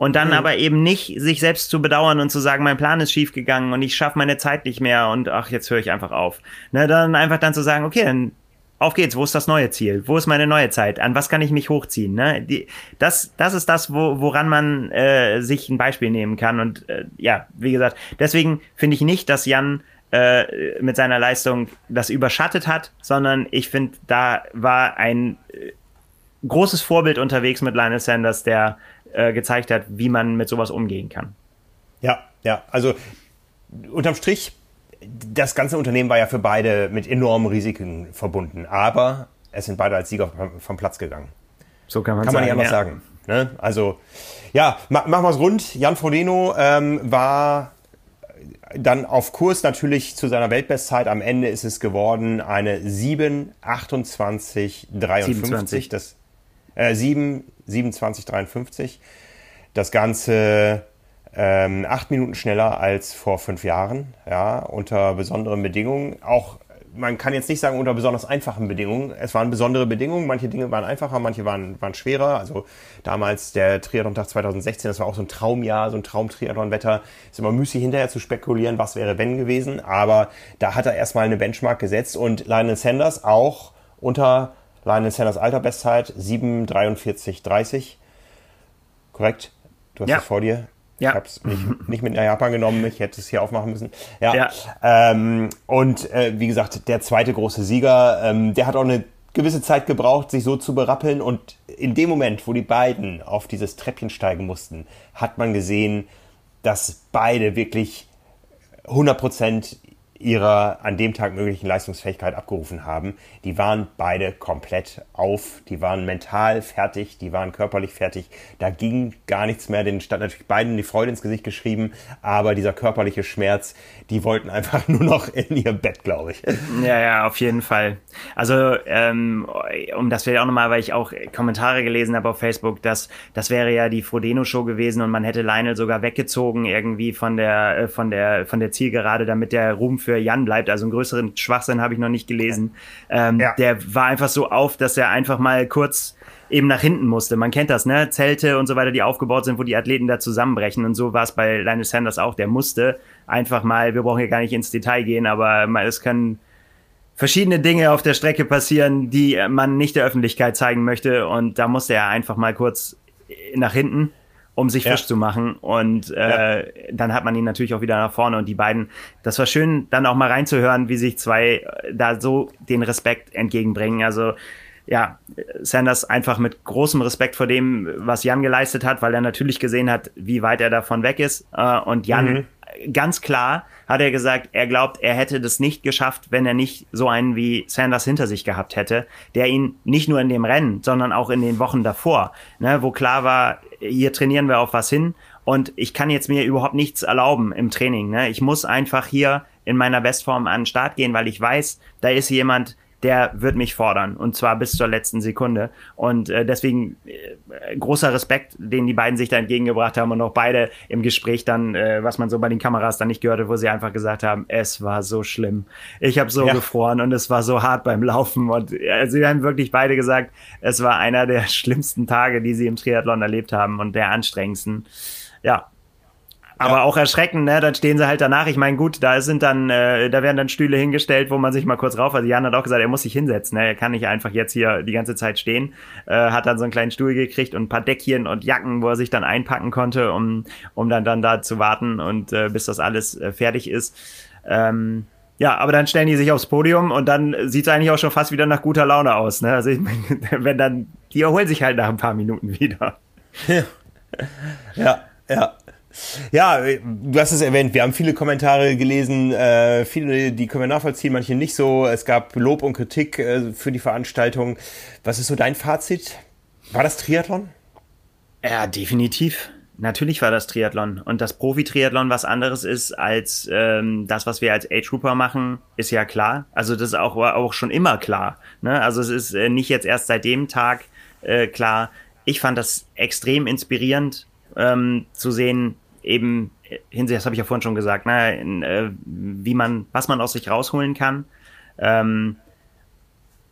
und dann mhm. aber eben nicht sich selbst zu bedauern und zu sagen, mein Plan ist schiefgegangen und ich schaffe meine Zeit nicht mehr und ach, jetzt höre ich einfach auf. Ne, dann einfach dann zu sagen, okay, dann auf geht's, wo ist das neue Ziel? Wo ist meine neue Zeit? An was kann ich mich hochziehen? Ne? Die, das, das ist das, wo, woran man äh, sich ein Beispiel nehmen kann. Und äh, ja, wie gesagt, deswegen finde ich nicht, dass Jan äh, mit seiner Leistung das überschattet hat, sondern ich finde, da war ein äh, großes Vorbild unterwegs mit Lionel Sanders, der äh, gezeigt hat, wie man mit sowas umgehen kann. Ja, ja, also unterm Strich, das ganze Unternehmen war ja für beide mit enormen Risiken verbunden, aber es sind beide als Sieger vom Platz gegangen. So kann man kann sagen. Man nicht anders ja. sagen. Ne? Also, ja, machen wir es rund. Jan Frodeno ähm, war dann auf Kurs natürlich zu seiner Weltbestzeit. Am Ende ist es geworden eine 7, 28, 53. 27. Das, äh, 7, 27,53. Das Ganze ähm, acht Minuten schneller als vor fünf Jahren, ja, unter besonderen Bedingungen. Auch man kann jetzt nicht sagen unter besonders einfachen Bedingungen. Es waren besondere Bedingungen. Manche Dinge waren einfacher, manche waren, waren schwerer. Also damals der Triathlon-Tag 2016, das war auch so ein Traumjahr, so ein Traum-Triathlon-Wetter. Ist immer müßig hinterher zu spekulieren, was wäre wenn gewesen. Aber da hat er erstmal eine Benchmark gesetzt und Lionel Sanders auch unter Lionel Sanders alter Bestzeit 7,43,30. Korrekt? Du hast ja. es vor dir. Ja. Ich habe es nicht, nicht, mit nach Japan genommen, ich hätte es hier aufmachen müssen. Ja. ja. Ähm, und äh, wie gesagt, der zweite große Sieger, ähm, der hat auch eine gewisse Zeit gebraucht, sich so zu berappeln. Und in dem Moment, wo die beiden auf dieses Treppchen steigen mussten, hat man gesehen, dass beide wirklich 100 Prozent ihrer an dem Tag möglichen Leistungsfähigkeit abgerufen haben. Die waren beide komplett auf, die waren mental fertig, die waren körperlich fertig. Da ging gar nichts mehr, den stand natürlich beiden die Freude ins Gesicht geschrieben, aber dieser körperliche Schmerz, die wollten einfach nur noch in ihr Bett, glaube ich. Ja, ja, auf jeden Fall. Also, ähm, um das wäre auch nochmal, weil ich auch Kommentare gelesen habe auf Facebook, dass das wäre ja die Frodeno-Show gewesen und man hätte Lionel sogar weggezogen irgendwie von der, äh, von der, von der Zielgerade, damit der Ruhm für für Jan bleibt. Also einen größeren Schwachsinn habe ich noch nicht gelesen. Ähm, ja. Der war einfach so auf, dass er einfach mal kurz eben nach hinten musste. Man kennt das, ne? Zelte und so weiter, die aufgebaut sind, wo die Athleten da zusammenbrechen. Und so war es bei Lionel Sanders auch. Der musste einfach mal, wir brauchen hier gar nicht ins Detail gehen, aber es können verschiedene Dinge auf der Strecke passieren, die man nicht der Öffentlichkeit zeigen möchte. Und da musste er einfach mal kurz nach hinten um sich ja. frisch zu machen. Und äh, ja. dann hat man ihn natürlich auch wieder nach vorne. Und die beiden, das war schön, dann auch mal reinzuhören, wie sich zwei äh, da so den Respekt entgegenbringen. Also ja, Sanders einfach mit großem Respekt vor dem, was Jan geleistet hat, weil er natürlich gesehen hat, wie weit er davon weg ist. Äh, und Jan mhm ganz klar hat er gesagt, er glaubt, er hätte das nicht geschafft, wenn er nicht so einen wie Sanders hinter sich gehabt hätte, der ihn nicht nur in dem Rennen, sondern auch in den Wochen davor, ne, wo klar war, hier trainieren wir auf was hin und ich kann jetzt mir überhaupt nichts erlauben im Training. Ne? Ich muss einfach hier in meiner Bestform an den Start gehen, weil ich weiß, da ist jemand, der wird mich fordern und zwar bis zur letzten Sekunde. Und äh, deswegen äh, großer Respekt, den die beiden sich da entgegengebracht haben und auch beide im Gespräch dann, äh, was man so bei den Kameras dann nicht gehört hat, wo sie einfach gesagt haben, es war so schlimm. Ich habe so ja. gefroren und es war so hart beim Laufen. Und äh, sie haben wirklich beide gesagt, es war einer der schlimmsten Tage, die sie im Triathlon erlebt haben und der anstrengendsten. Ja, aber ja. auch erschreckend, ne? Dann stehen sie halt danach. Ich meine, gut, da sind dann, äh, da werden dann Stühle hingestellt, wo man sich mal kurz rauf. Also Jan hat auch gesagt, er muss sich hinsetzen. Ne? Er kann nicht einfach jetzt hier die ganze Zeit stehen. Äh, hat dann so einen kleinen Stuhl gekriegt und ein paar Deckchen und Jacken, wo er sich dann einpacken konnte, um, um dann, dann da zu warten und äh, bis das alles äh, fertig ist. Ähm, ja, aber dann stellen die sich aufs Podium und dann sieht es eigentlich auch schon fast wieder nach guter Laune aus. Ne? Also ich mein, wenn dann, die erholen sich halt nach ein paar Minuten wieder. Ja, ja. ja. Ja, du hast es erwähnt, wir haben viele Kommentare gelesen, äh, viele, die können wir nachvollziehen, manche nicht so. Es gab Lob und Kritik äh, für die Veranstaltung. Was ist so dein Fazit? War das Triathlon? Ja, definitiv. natürlich war das Triathlon. Und das Profi-Triathlon was anderes ist als ähm, das, was wir als Age-Grouper machen, ist ja klar. Also das ist auch, auch schon immer klar. Ne? Also es ist äh, nicht jetzt erst seit dem Tag äh, klar. Ich fand das extrem inspirierend ähm, zu sehen, eben äh, hinsichtlich, das habe ich ja vorhin schon gesagt, ne, in, äh, wie man, was man aus sich rausholen kann. Ähm,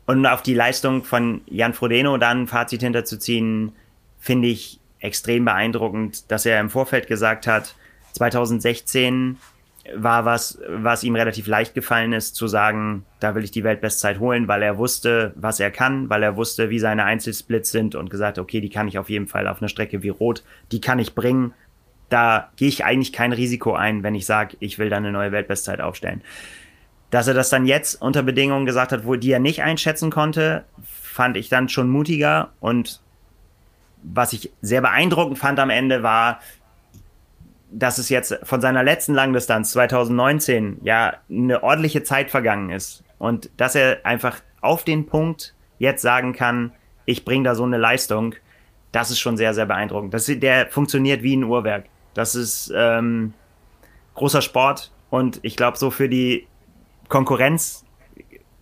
und auf die Leistung von Jan Frodeno dann ein Fazit hinterzuziehen, finde ich extrem beeindruckend, dass er im Vorfeld gesagt hat, 2016 war was, was ihm relativ leicht gefallen ist, zu sagen, da will ich die Weltbestzeit holen, weil er wusste, was er kann, weil er wusste, wie seine Einzelsplits sind und gesagt, okay, die kann ich auf jeden Fall auf einer Strecke wie Rot, die kann ich bringen. Da gehe ich eigentlich kein Risiko ein, wenn ich sage, ich will da eine neue Weltbestzeit aufstellen. Dass er das dann jetzt unter Bedingungen gesagt hat, wo die er nicht einschätzen konnte, fand ich dann schon mutiger und was ich sehr beeindruckend fand am Ende war, dass es jetzt von seiner letzten Langdistanz 2019 ja eine ordentliche Zeit vergangen ist und dass er einfach auf den Punkt jetzt sagen kann, ich bringe da so eine Leistung, das ist schon sehr, sehr beeindruckend. Das, der funktioniert wie ein Uhrwerk. Das ist ähm, großer Sport und ich glaube, so für die Konkurrenz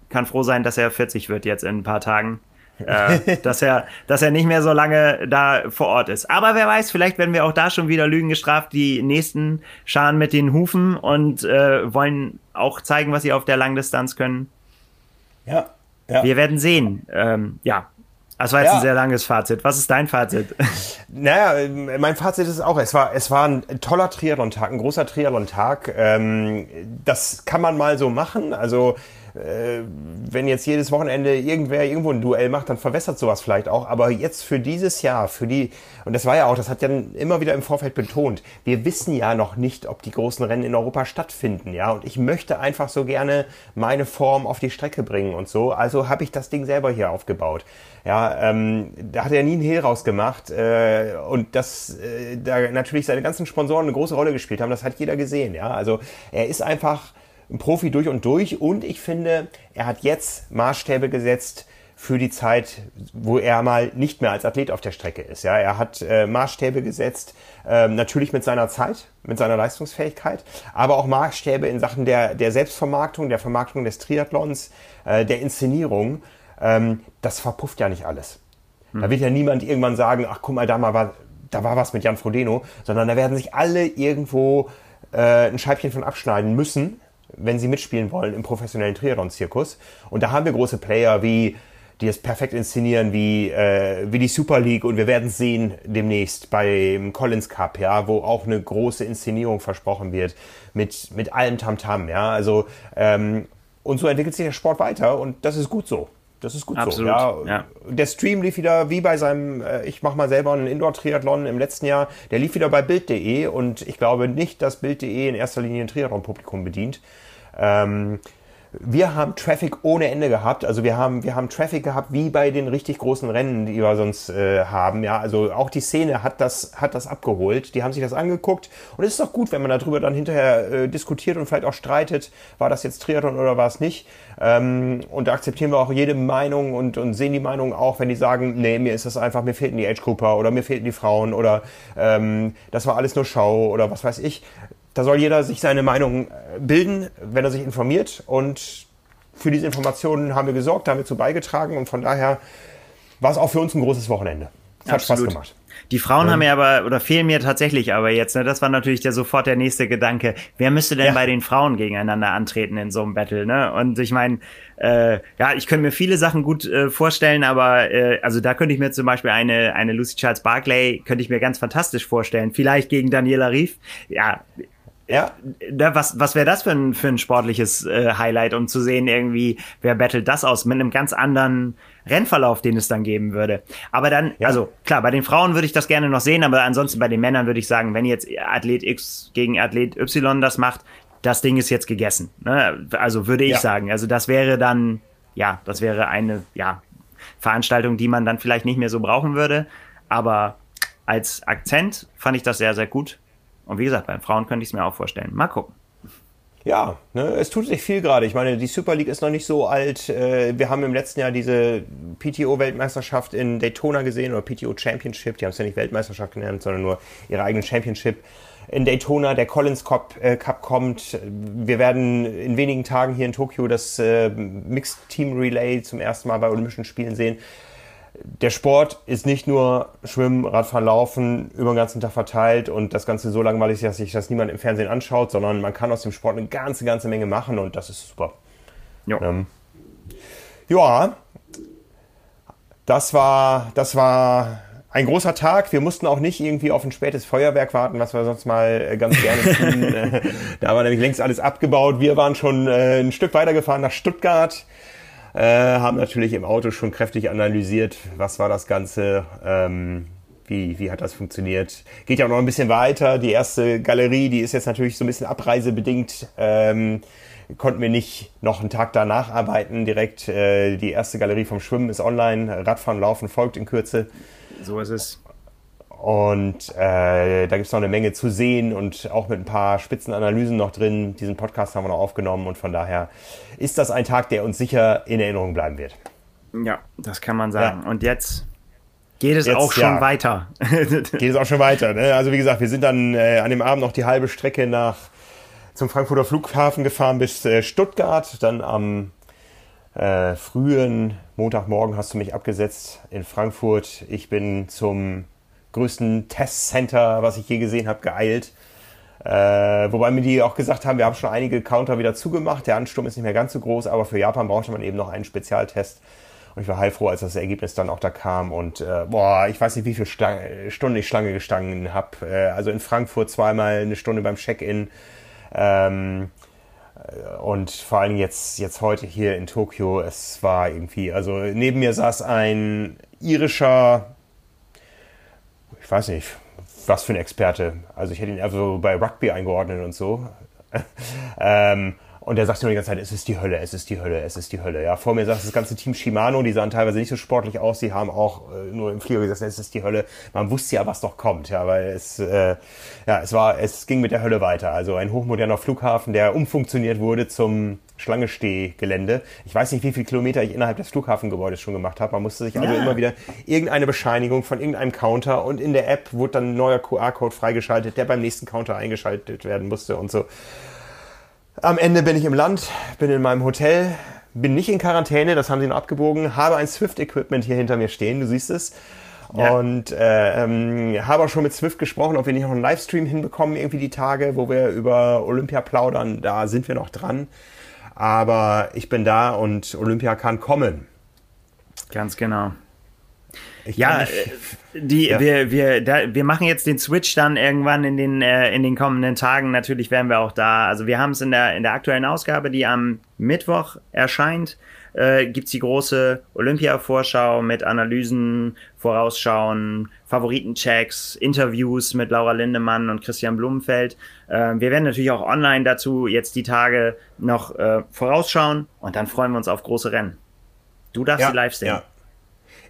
kann froh sein, dass er 40 wird jetzt in ein paar Tagen äh, dass er, dass er nicht mehr so lange da vor Ort ist. Aber wer weiß, vielleicht werden wir auch da schon wieder Lügen gestraft. Die nächsten scharen mit den Hufen und äh, wollen auch zeigen, was sie auf der Langdistanz können. Ja, ja. Wir werden sehen. Ähm, ja, das war jetzt ja. ein sehr langes Fazit. Was ist dein Fazit? Naja, mein Fazit ist auch, es war, es war ein toller Triathlon-Tag, ein großer Triathlon-Tag. Ähm, das kann man mal so machen. Also äh, wenn jetzt jedes Wochenende irgendwer irgendwo ein Duell macht, dann verwässert sowas vielleicht auch. Aber jetzt für dieses Jahr, für die, und das war ja auch, das hat Jan immer wieder im Vorfeld betont, wir wissen ja noch nicht, ob die großen Rennen in Europa stattfinden, ja. Und ich möchte einfach so gerne meine Form auf die Strecke bringen und so. Also habe ich das Ding selber hier aufgebaut. Ja, ähm, da hat er nie einen Hehl rausgemacht äh, und dass äh, da natürlich seine ganzen Sponsoren eine große Rolle gespielt haben, das hat jeder gesehen. Ja, also er ist einfach ein Profi durch und durch und ich finde, er hat jetzt Maßstäbe gesetzt für die Zeit, wo er mal nicht mehr als Athlet auf der Strecke ist. Ja, er hat äh, Maßstäbe gesetzt, äh, natürlich mit seiner Zeit, mit seiner Leistungsfähigkeit, aber auch Maßstäbe in Sachen der, der Selbstvermarktung, der Vermarktung des Triathlons, äh, der Inszenierung. Ähm, das verpufft ja nicht alles. Hm. Da wird ja niemand irgendwann sagen, ach guck mal, da mal war, da war was mit Jan Frodeno, sondern da werden sich alle irgendwo äh, ein Scheibchen von abschneiden müssen, wenn sie mitspielen wollen im professionellen Triathlon-Zirkus. Und da haben wir große Player wie die es perfekt inszenieren wie, äh, wie die Super League und wir werden es sehen demnächst beim Collins Cup, ja, wo auch eine große Inszenierung versprochen wird mit, mit allem Tamtam, -Tam, ja, also ähm, und so entwickelt sich der Sport weiter und das ist gut so. Das ist gut Absolut, so. Ja. ja. Der Stream lief wieder wie bei seinem, äh, ich mache mal selber einen Indoor-Triathlon im letzten Jahr, der lief wieder bei Bild.de und ich glaube nicht, dass Bild.de in erster Linie ein Triathlon-Publikum bedient. Ähm, wir haben Traffic ohne Ende gehabt. Also wir haben, wir haben Traffic gehabt wie bei den richtig großen Rennen, die wir sonst äh, haben. Ja, also auch die Szene hat das, hat das abgeholt. Die haben sich das angeguckt. Und es ist doch gut, wenn man darüber dann hinterher äh, diskutiert und vielleicht auch streitet, war das jetzt Triathlon oder war es nicht. Ähm, und da akzeptieren wir auch jede Meinung und, und sehen die Meinung auch, wenn die sagen, nee, mir ist das einfach, mir fehlten die Age Grouper oder mir fehlten die Frauen oder ähm, das war alles nur Show oder was weiß ich. Da soll jeder sich seine Meinung äh, bilden, wenn er sich informiert. Und für diese Informationen haben wir gesorgt, haben wir zu beigetragen. Und von daher war es auch für uns ein großes Wochenende. Es hat Spaß gemacht. Die Frauen ja. haben mir aber, oder fehlen mir tatsächlich aber jetzt, ne, das war natürlich der sofort der nächste Gedanke. Wer müsste denn ja. bei den Frauen gegeneinander antreten in so einem Battle, ne? Und ich meine, äh, ja, ich könnte mir viele Sachen gut äh, vorstellen, aber äh, also da könnte ich mir zum Beispiel eine, eine Lucy Charles Barclay, könnte ich mir ganz fantastisch vorstellen. Vielleicht gegen Daniela Rief. Ja, ja. Was was wäre das für ein, für ein sportliches äh, Highlight, um zu sehen, irgendwie, wer battelt das aus mit einem ganz anderen Rennverlauf, den es dann geben würde. Aber dann, ja. also klar, bei den Frauen würde ich das gerne noch sehen, aber ansonsten bei den Männern würde ich sagen, wenn jetzt Athlet X gegen Athlet Y das macht, das Ding ist jetzt gegessen. Ne? Also würde ich ja. sagen. Also das wäre dann, ja, das wäre eine, ja, Veranstaltung, die man dann vielleicht nicht mehr so brauchen würde. Aber als Akzent fand ich das sehr, sehr gut. Und wie gesagt, bei Frauen könnte ich es mir auch vorstellen. Mal gucken. Ja, ne, es tut sich viel gerade. Ich meine, die Super League ist noch nicht so alt. Äh, wir haben im letzten Jahr diese PTO-Weltmeisterschaft in Daytona gesehen oder PTO Championship. Die haben es ja nicht Weltmeisterschaft genannt, sondern nur ihre eigenen Championship. In Daytona der Collins Cup, äh, Cup kommt. Wir werden in wenigen Tagen hier in Tokio das äh, Mixed Team Relay zum ersten Mal bei Olympischen Spielen sehen der Sport ist nicht nur Schwimmen, Radfahren, Laufen über den ganzen Tag verteilt und das Ganze so langweilig, dass sich das niemand im Fernsehen anschaut, sondern man kann aus dem Sport eine ganze, ganze Menge machen und das ist super. Ja. Ähm, ja, das war, das war ein großer Tag. Wir mussten auch nicht irgendwie auf ein spätes Feuerwerk warten, was wir sonst mal äh, ganz gerne tun. da war nämlich längst alles abgebaut. Wir waren schon äh, ein Stück weitergefahren nach Stuttgart äh, haben natürlich im Auto schon kräftig analysiert, was war das Ganze, ähm, wie, wie hat das funktioniert. Geht ja auch noch ein bisschen weiter. Die erste Galerie, die ist jetzt natürlich so ein bisschen abreisebedingt. Ähm, konnten wir nicht noch einen Tag danach arbeiten direkt. Äh, die erste Galerie vom Schwimmen ist online. Radfahren, Laufen folgt in Kürze. So ist es. Und äh, da gibt es noch eine Menge zu sehen und auch mit ein paar Spitzenanalysen noch drin. Diesen Podcast haben wir noch aufgenommen und von daher ist das ein Tag, der uns sicher in Erinnerung bleiben wird. Ja, das kann man sagen. Ja. Und jetzt geht es jetzt, auch schon ja. weiter. geht es auch schon weiter. Ne? Also wie gesagt, wir sind dann äh, an dem Abend noch die halbe Strecke nach zum Frankfurter Flughafen gefahren bis äh, Stuttgart. Dann am äh, frühen Montagmorgen hast du mich abgesetzt in Frankfurt. Ich bin zum größten Testcenter, was ich je gesehen habe, geeilt. Äh, wobei mir die auch gesagt haben, wir haben schon einige Counter wieder zugemacht. Der Ansturm ist nicht mehr ganz so groß, aber für Japan brauchte man eben noch einen Spezialtest. Und ich war heilfroh, als das Ergebnis dann auch da kam. Und äh, boah, ich weiß nicht, wie viele Sta Stunden ich Schlange gestanden habe. Äh, also in Frankfurt zweimal eine Stunde beim Check-in. Ähm, und vor allem jetzt, jetzt heute hier in Tokio, es war irgendwie, also neben mir saß ein irischer ich weiß nicht, was für ein Experte. Also ich hätte ihn eher so bei Rugby eingeordnet und so. ähm, und der sagt nur die ganze Zeit, es ist die Hölle, es ist die Hölle, es ist die Hölle. Ja, vor mir sagt das ganze Team Shimano, die sahen teilweise nicht so sportlich aus, die haben auch äh, nur im Flieger gesagt, es ist die Hölle. Man wusste ja, was doch kommt, ja, weil es, äh, ja, es war, es ging mit der Hölle weiter. Also ein hochmoderner Flughafen, der umfunktioniert wurde zum Schlange-Stehgelände. Ich weiß nicht, wie viele Kilometer ich innerhalb des Flughafengebäudes schon gemacht habe. Man musste sich also ja. immer wieder irgendeine Bescheinigung von irgendeinem Counter und in der App wurde dann ein neuer QR-Code freigeschaltet, der beim nächsten Counter eingeschaltet werden musste und so. Am Ende bin ich im Land, bin in meinem Hotel, bin nicht in Quarantäne, das haben sie noch abgebogen, habe ein Swift-Equipment hier hinter mir stehen, du siehst es. Ja. Und äh, ähm, habe auch schon mit Swift gesprochen, ob wir nicht noch einen Livestream hinbekommen, irgendwie die Tage, wo wir über Olympia plaudern. Da sind wir noch dran. Aber ich bin da und Olympia kann kommen. Ganz genau. Ich ja, äh, die, ja. Wir, wir, da, wir machen jetzt den Switch dann irgendwann in den, äh, in den kommenden Tagen. Natürlich werden wir auch da. Also wir haben es in der, in der aktuellen Ausgabe, die am Mittwoch erscheint, äh, gibt die große Olympia-Vorschau mit Analysen, Vorausschauen, Favoritenchecks, Interviews mit Laura Lindemann und Christian Blumenfeld. Äh, wir werden natürlich auch online dazu jetzt die Tage noch äh, vorausschauen und dann freuen wir uns auf große Rennen. Du darfst ja, sie live sehen. Ja.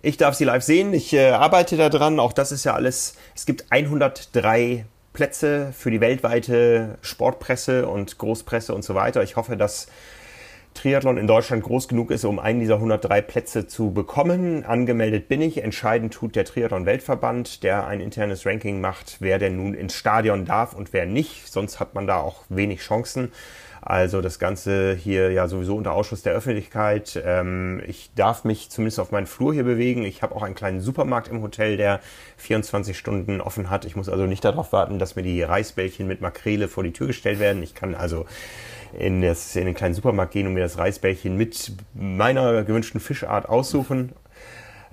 Ich darf sie live sehen. Ich äh, arbeite daran. Auch das ist ja alles. Es gibt 103 Plätze für die weltweite Sportpresse und Großpresse und so weiter. Ich hoffe, dass Triathlon in Deutschland groß genug ist, um einen dieser 103 Plätze zu bekommen. Angemeldet bin ich. Entscheidend tut der Triathlon-Weltverband, der ein internes Ranking macht, wer denn nun ins Stadion darf und wer nicht. Sonst hat man da auch wenig Chancen. Also das Ganze hier ja sowieso unter Ausschuss der Öffentlichkeit. Ähm, ich darf mich zumindest auf meinen Flur hier bewegen. Ich habe auch einen kleinen Supermarkt im Hotel, der 24 Stunden offen hat. Ich muss also nicht darauf warten, dass mir die Reisbällchen mit Makrele vor die Tür gestellt werden. Ich kann also in, das, in den kleinen Supermarkt gehen und mir das Reisbällchen mit meiner gewünschten Fischart aussuchen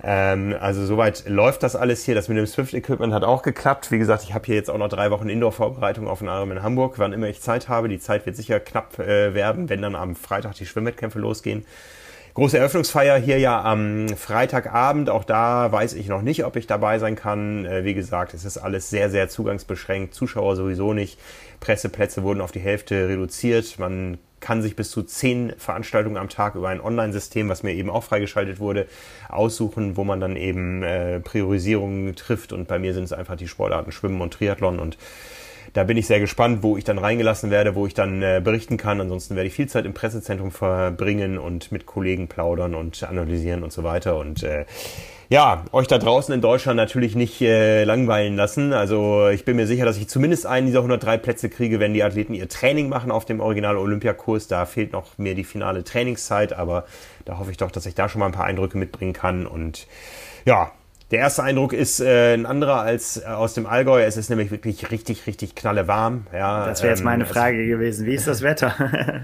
ähm, also soweit läuft das alles hier. Das mit dem Swift-Equipment hat auch geklappt. Wie gesagt, ich habe hier jetzt auch noch drei Wochen Indoor-Vorbereitung auf den Arm in Hamburg, wann immer ich Zeit habe. Die Zeit wird sicher knapp äh, werden, wenn dann am Freitag die Schwimmwettkämpfe losgehen. Große Eröffnungsfeier hier ja am Freitagabend. Auch da weiß ich noch nicht, ob ich dabei sein kann. Äh, wie gesagt, es ist alles sehr, sehr zugangsbeschränkt. Zuschauer sowieso nicht. Presseplätze wurden auf die Hälfte reduziert. Man kann sich bis zu zehn Veranstaltungen am Tag über ein Online-System, was mir eben auch freigeschaltet wurde, aussuchen, wo man dann eben äh, Priorisierungen trifft. Und bei mir sind es einfach die Sportarten Schwimmen und Triathlon und da bin ich sehr gespannt, wo ich dann reingelassen werde, wo ich dann äh, berichten kann. Ansonsten werde ich viel Zeit im Pressezentrum verbringen und mit Kollegen plaudern und analysieren und so weiter. Und äh, ja, euch da draußen in Deutschland natürlich nicht äh, langweilen lassen. Also ich bin mir sicher, dass ich zumindest einen dieser 103 Plätze kriege, wenn die Athleten ihr Training machen auf dem Original Olympiakurs. Da fehlt noch mehr die finale Trainingszeit, aber da hoffe ich doch, dass ich da schon mal ein paar Eindrücke mitbringen kann. Und ja, der erste Eindruck ist äh, ein anderer als äh, aus dem Allgäu. Es ist nämlich wirklich richtig, richtig knalle warm. Ja, das wäre jetzt meine ähm, Frage gewesen. Wie ist das Wetter?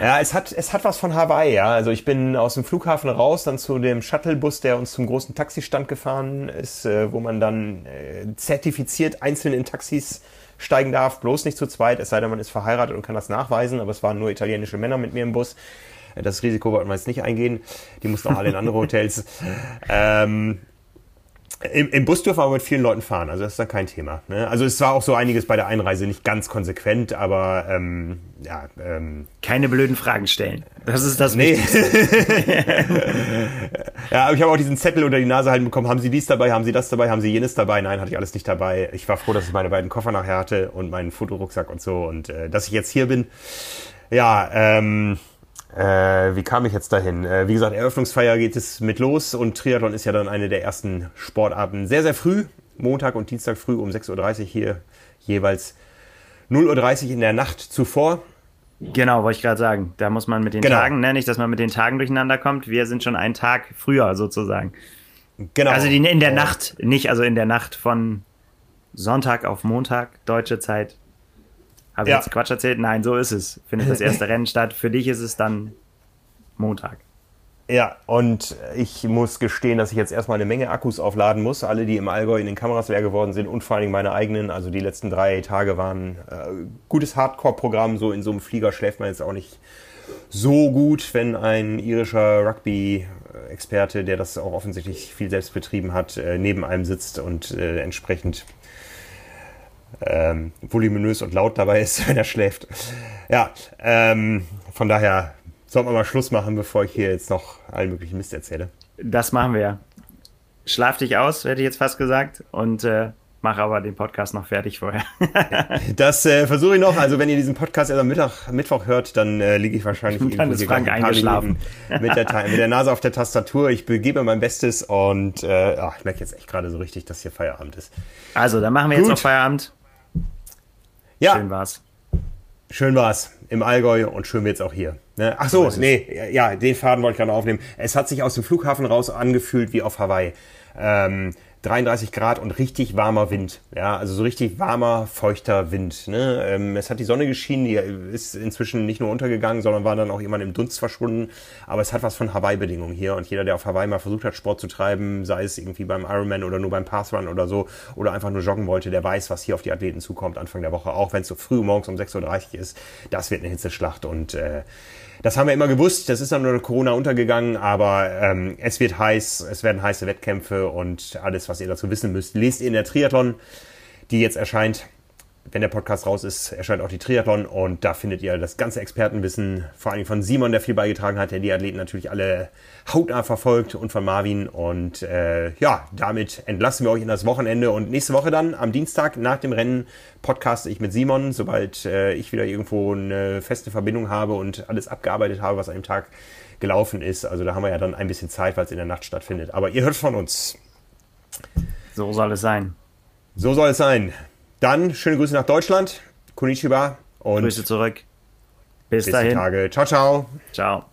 ja, es hat, es hat was von Hawaii. Ja, also ich bin aus dem Flughafen raus, dann zu dem Shuttlebus, der uns zum großen Taxistand gefahren ist, äh, wo man dann äh, zertifiziert einzeln in Taxis steigen darf, bloß nicht zu zweit, es sei denn, man ist verheiratet und kann das nachweisen, aber es waren nur italienische Männer mit mir im Bus. Das Risiko wollten wir jetzt nicht eingehen. Die mussten auch alle in andere Hotels. ähm, im, Im Bus dürfen wir aber mit vielen Leuten fahren, also das ist dann kein Thema. Ne? Also es war auch so einiges bei der Einreise nicht ganz konsequent, aber ähm, ja. Ähm, Keine blöden Fragen stellen. Das ist das nee. ja, aber ich habe auch diesen Zettel unter die Nase halten bekommen. Haben Sie dies dabei? Haben Sie das dabei? Haben Sie jenes dabei? Nein, hatte ich alles nicht dabei. Ich war froh, dass ich meine beiden Koffer nachher hatte und meinen Fotorucksack und so und äh, dass ich jetzt hier bin. Ja, ähm, äh, wie kam ich jetzt dahin? Äh, wie gesagt, Eröffnungsfeier geht es mit los und Triathlon ist ja dann eine der ersten Sportarten. Sehr, sehr früh, Montag und Dienstag früh um 6.30 Uhr hier jeweils 0.30 Uhr in der Nacht zuvor. Genau, wollte ich gerade sagen. Da muss man mit den genau. Tagen, ne, nicht, dass man mit den Tagen durcheinander kommt. Wir sind schon einen Tag früher sozusagen. Genau. Also die, in der oh. Nacht, nicht also in der Nacht von Sonntag auf Montag, deutsche Zeit, habe ich ja. jetzt Quatsch erzählt? Nein, so ist es. Findet das erste Rennen statt. Für dich ist es dann Montag. Ja, und ich muss gestehen, dass ich jetzt erstmal eine Menge Akkus aufladen muss. Alle, die im Allgäu in den Kameras leer geworden sind und vor allen Dingen meine eigenen. Also die letzten drei Tage waren äh, gutes Hardcore-Programm. So in so einem Flieger schläft man jetzt auch nicht so gut, wenn ein irischer Rugby-Experte, der das auch offensichtlich viel selbst betrieben hat, äh, neben einem sitzt und äh, entsprechend ähm, voluminös und laut dabei ist, wenn er schläft. Ja, ähm, von daher sollten wir mal Schluss machen, bevor ich hier jetzt noch allen möglichen Mist erzähle. Das machen wir. Schlaf dich aus, hätte ich jetzt fast gesagt. Und äh, mach aber den Podcast noch fertig vorher. das äh, versuche ich noch. Also wenn ihr diesen Podcast erst am Mittag, Mittwoch hört, dann äh, liege ich wahrscheinlich dann ist Frank eingeschlafen. Mit der, mit der Nase auf der Tastatur. Ich begebe mein Bestes und äh, ach, ich merke jetzt echt gerade so richtig, dass hier Feierabend ist. Also, dann machen wir Gut. jetzt noch Feierabend. Ja. Schön war's. Schön war's im Allgäu und schön jetzt auch hier. Ne? Ach so, nee, ja, den Faden wollte ich gerade aufnehmen. Es hat sich aus dem Flughafen raus angefühlt wie auf Hawaii. Ähm, 33 Grad und richtig warmer Wind. Ja, also so richtig warmer, feuchter Wind. Ne? Ähm, es hat die Sonne geschienen, die ist inzwischen nicht nur untergegangen, sondern war dann auch irgendwann im Dunst verschwunden. Aber es hat was von Hawaii-Bedingungen hier. Und jeder, der auf Hawaii mal versucht hat, Sport zu treiben, sei es irgendwie beim Ironman oder nur beim Pathrun oder so, oder einfach nur joggen wollte, der weiß, was hier auf die Athleten zukommt Anfang der Woche. Auch wenn es so früh morgens um 6.30 Uhr ist, das wird eine Hitzeschlacht. Und äh, das haben wir immer gewusst, das ist dann nur Corona untergegangen, aber ähm, es wird heiß, es werden heiße Wettkämpfe und alles, was ihr dazu wissen müsst, lest ihr in der Triathlon, die jetzt erscheint wenn der Podcast raus ist, erscheint auch die Triathlon und da findet ihr das ganze Expertenwissen, vor allem von Simon, der viel beigetragen hat, der die Athleten natürlich alle hautnah verfolgt und von Marvin. Und äh, ja, damit entlassen wir euch in das Wochenende und nächste Woche dann am Dienstag nach dem Rennen podcaste ich mit Simon, sobald äh, ich wieder irgendwo eine feste Verbindung habe und alles abgearbeitet habe, was an dem Tag gelaufen ist. Also da haben wir ja dann ein bisschen Zeit, weil es in der Nacht stattfindet. Aber ihr hört von uns. So soll es sein. So soll es sein. Dann schöne Grüße nach Deutschland. Konnichiwa. Und Grüße zurück. Bis, bis dahin. Tage. Ciao, ciao. Ciao.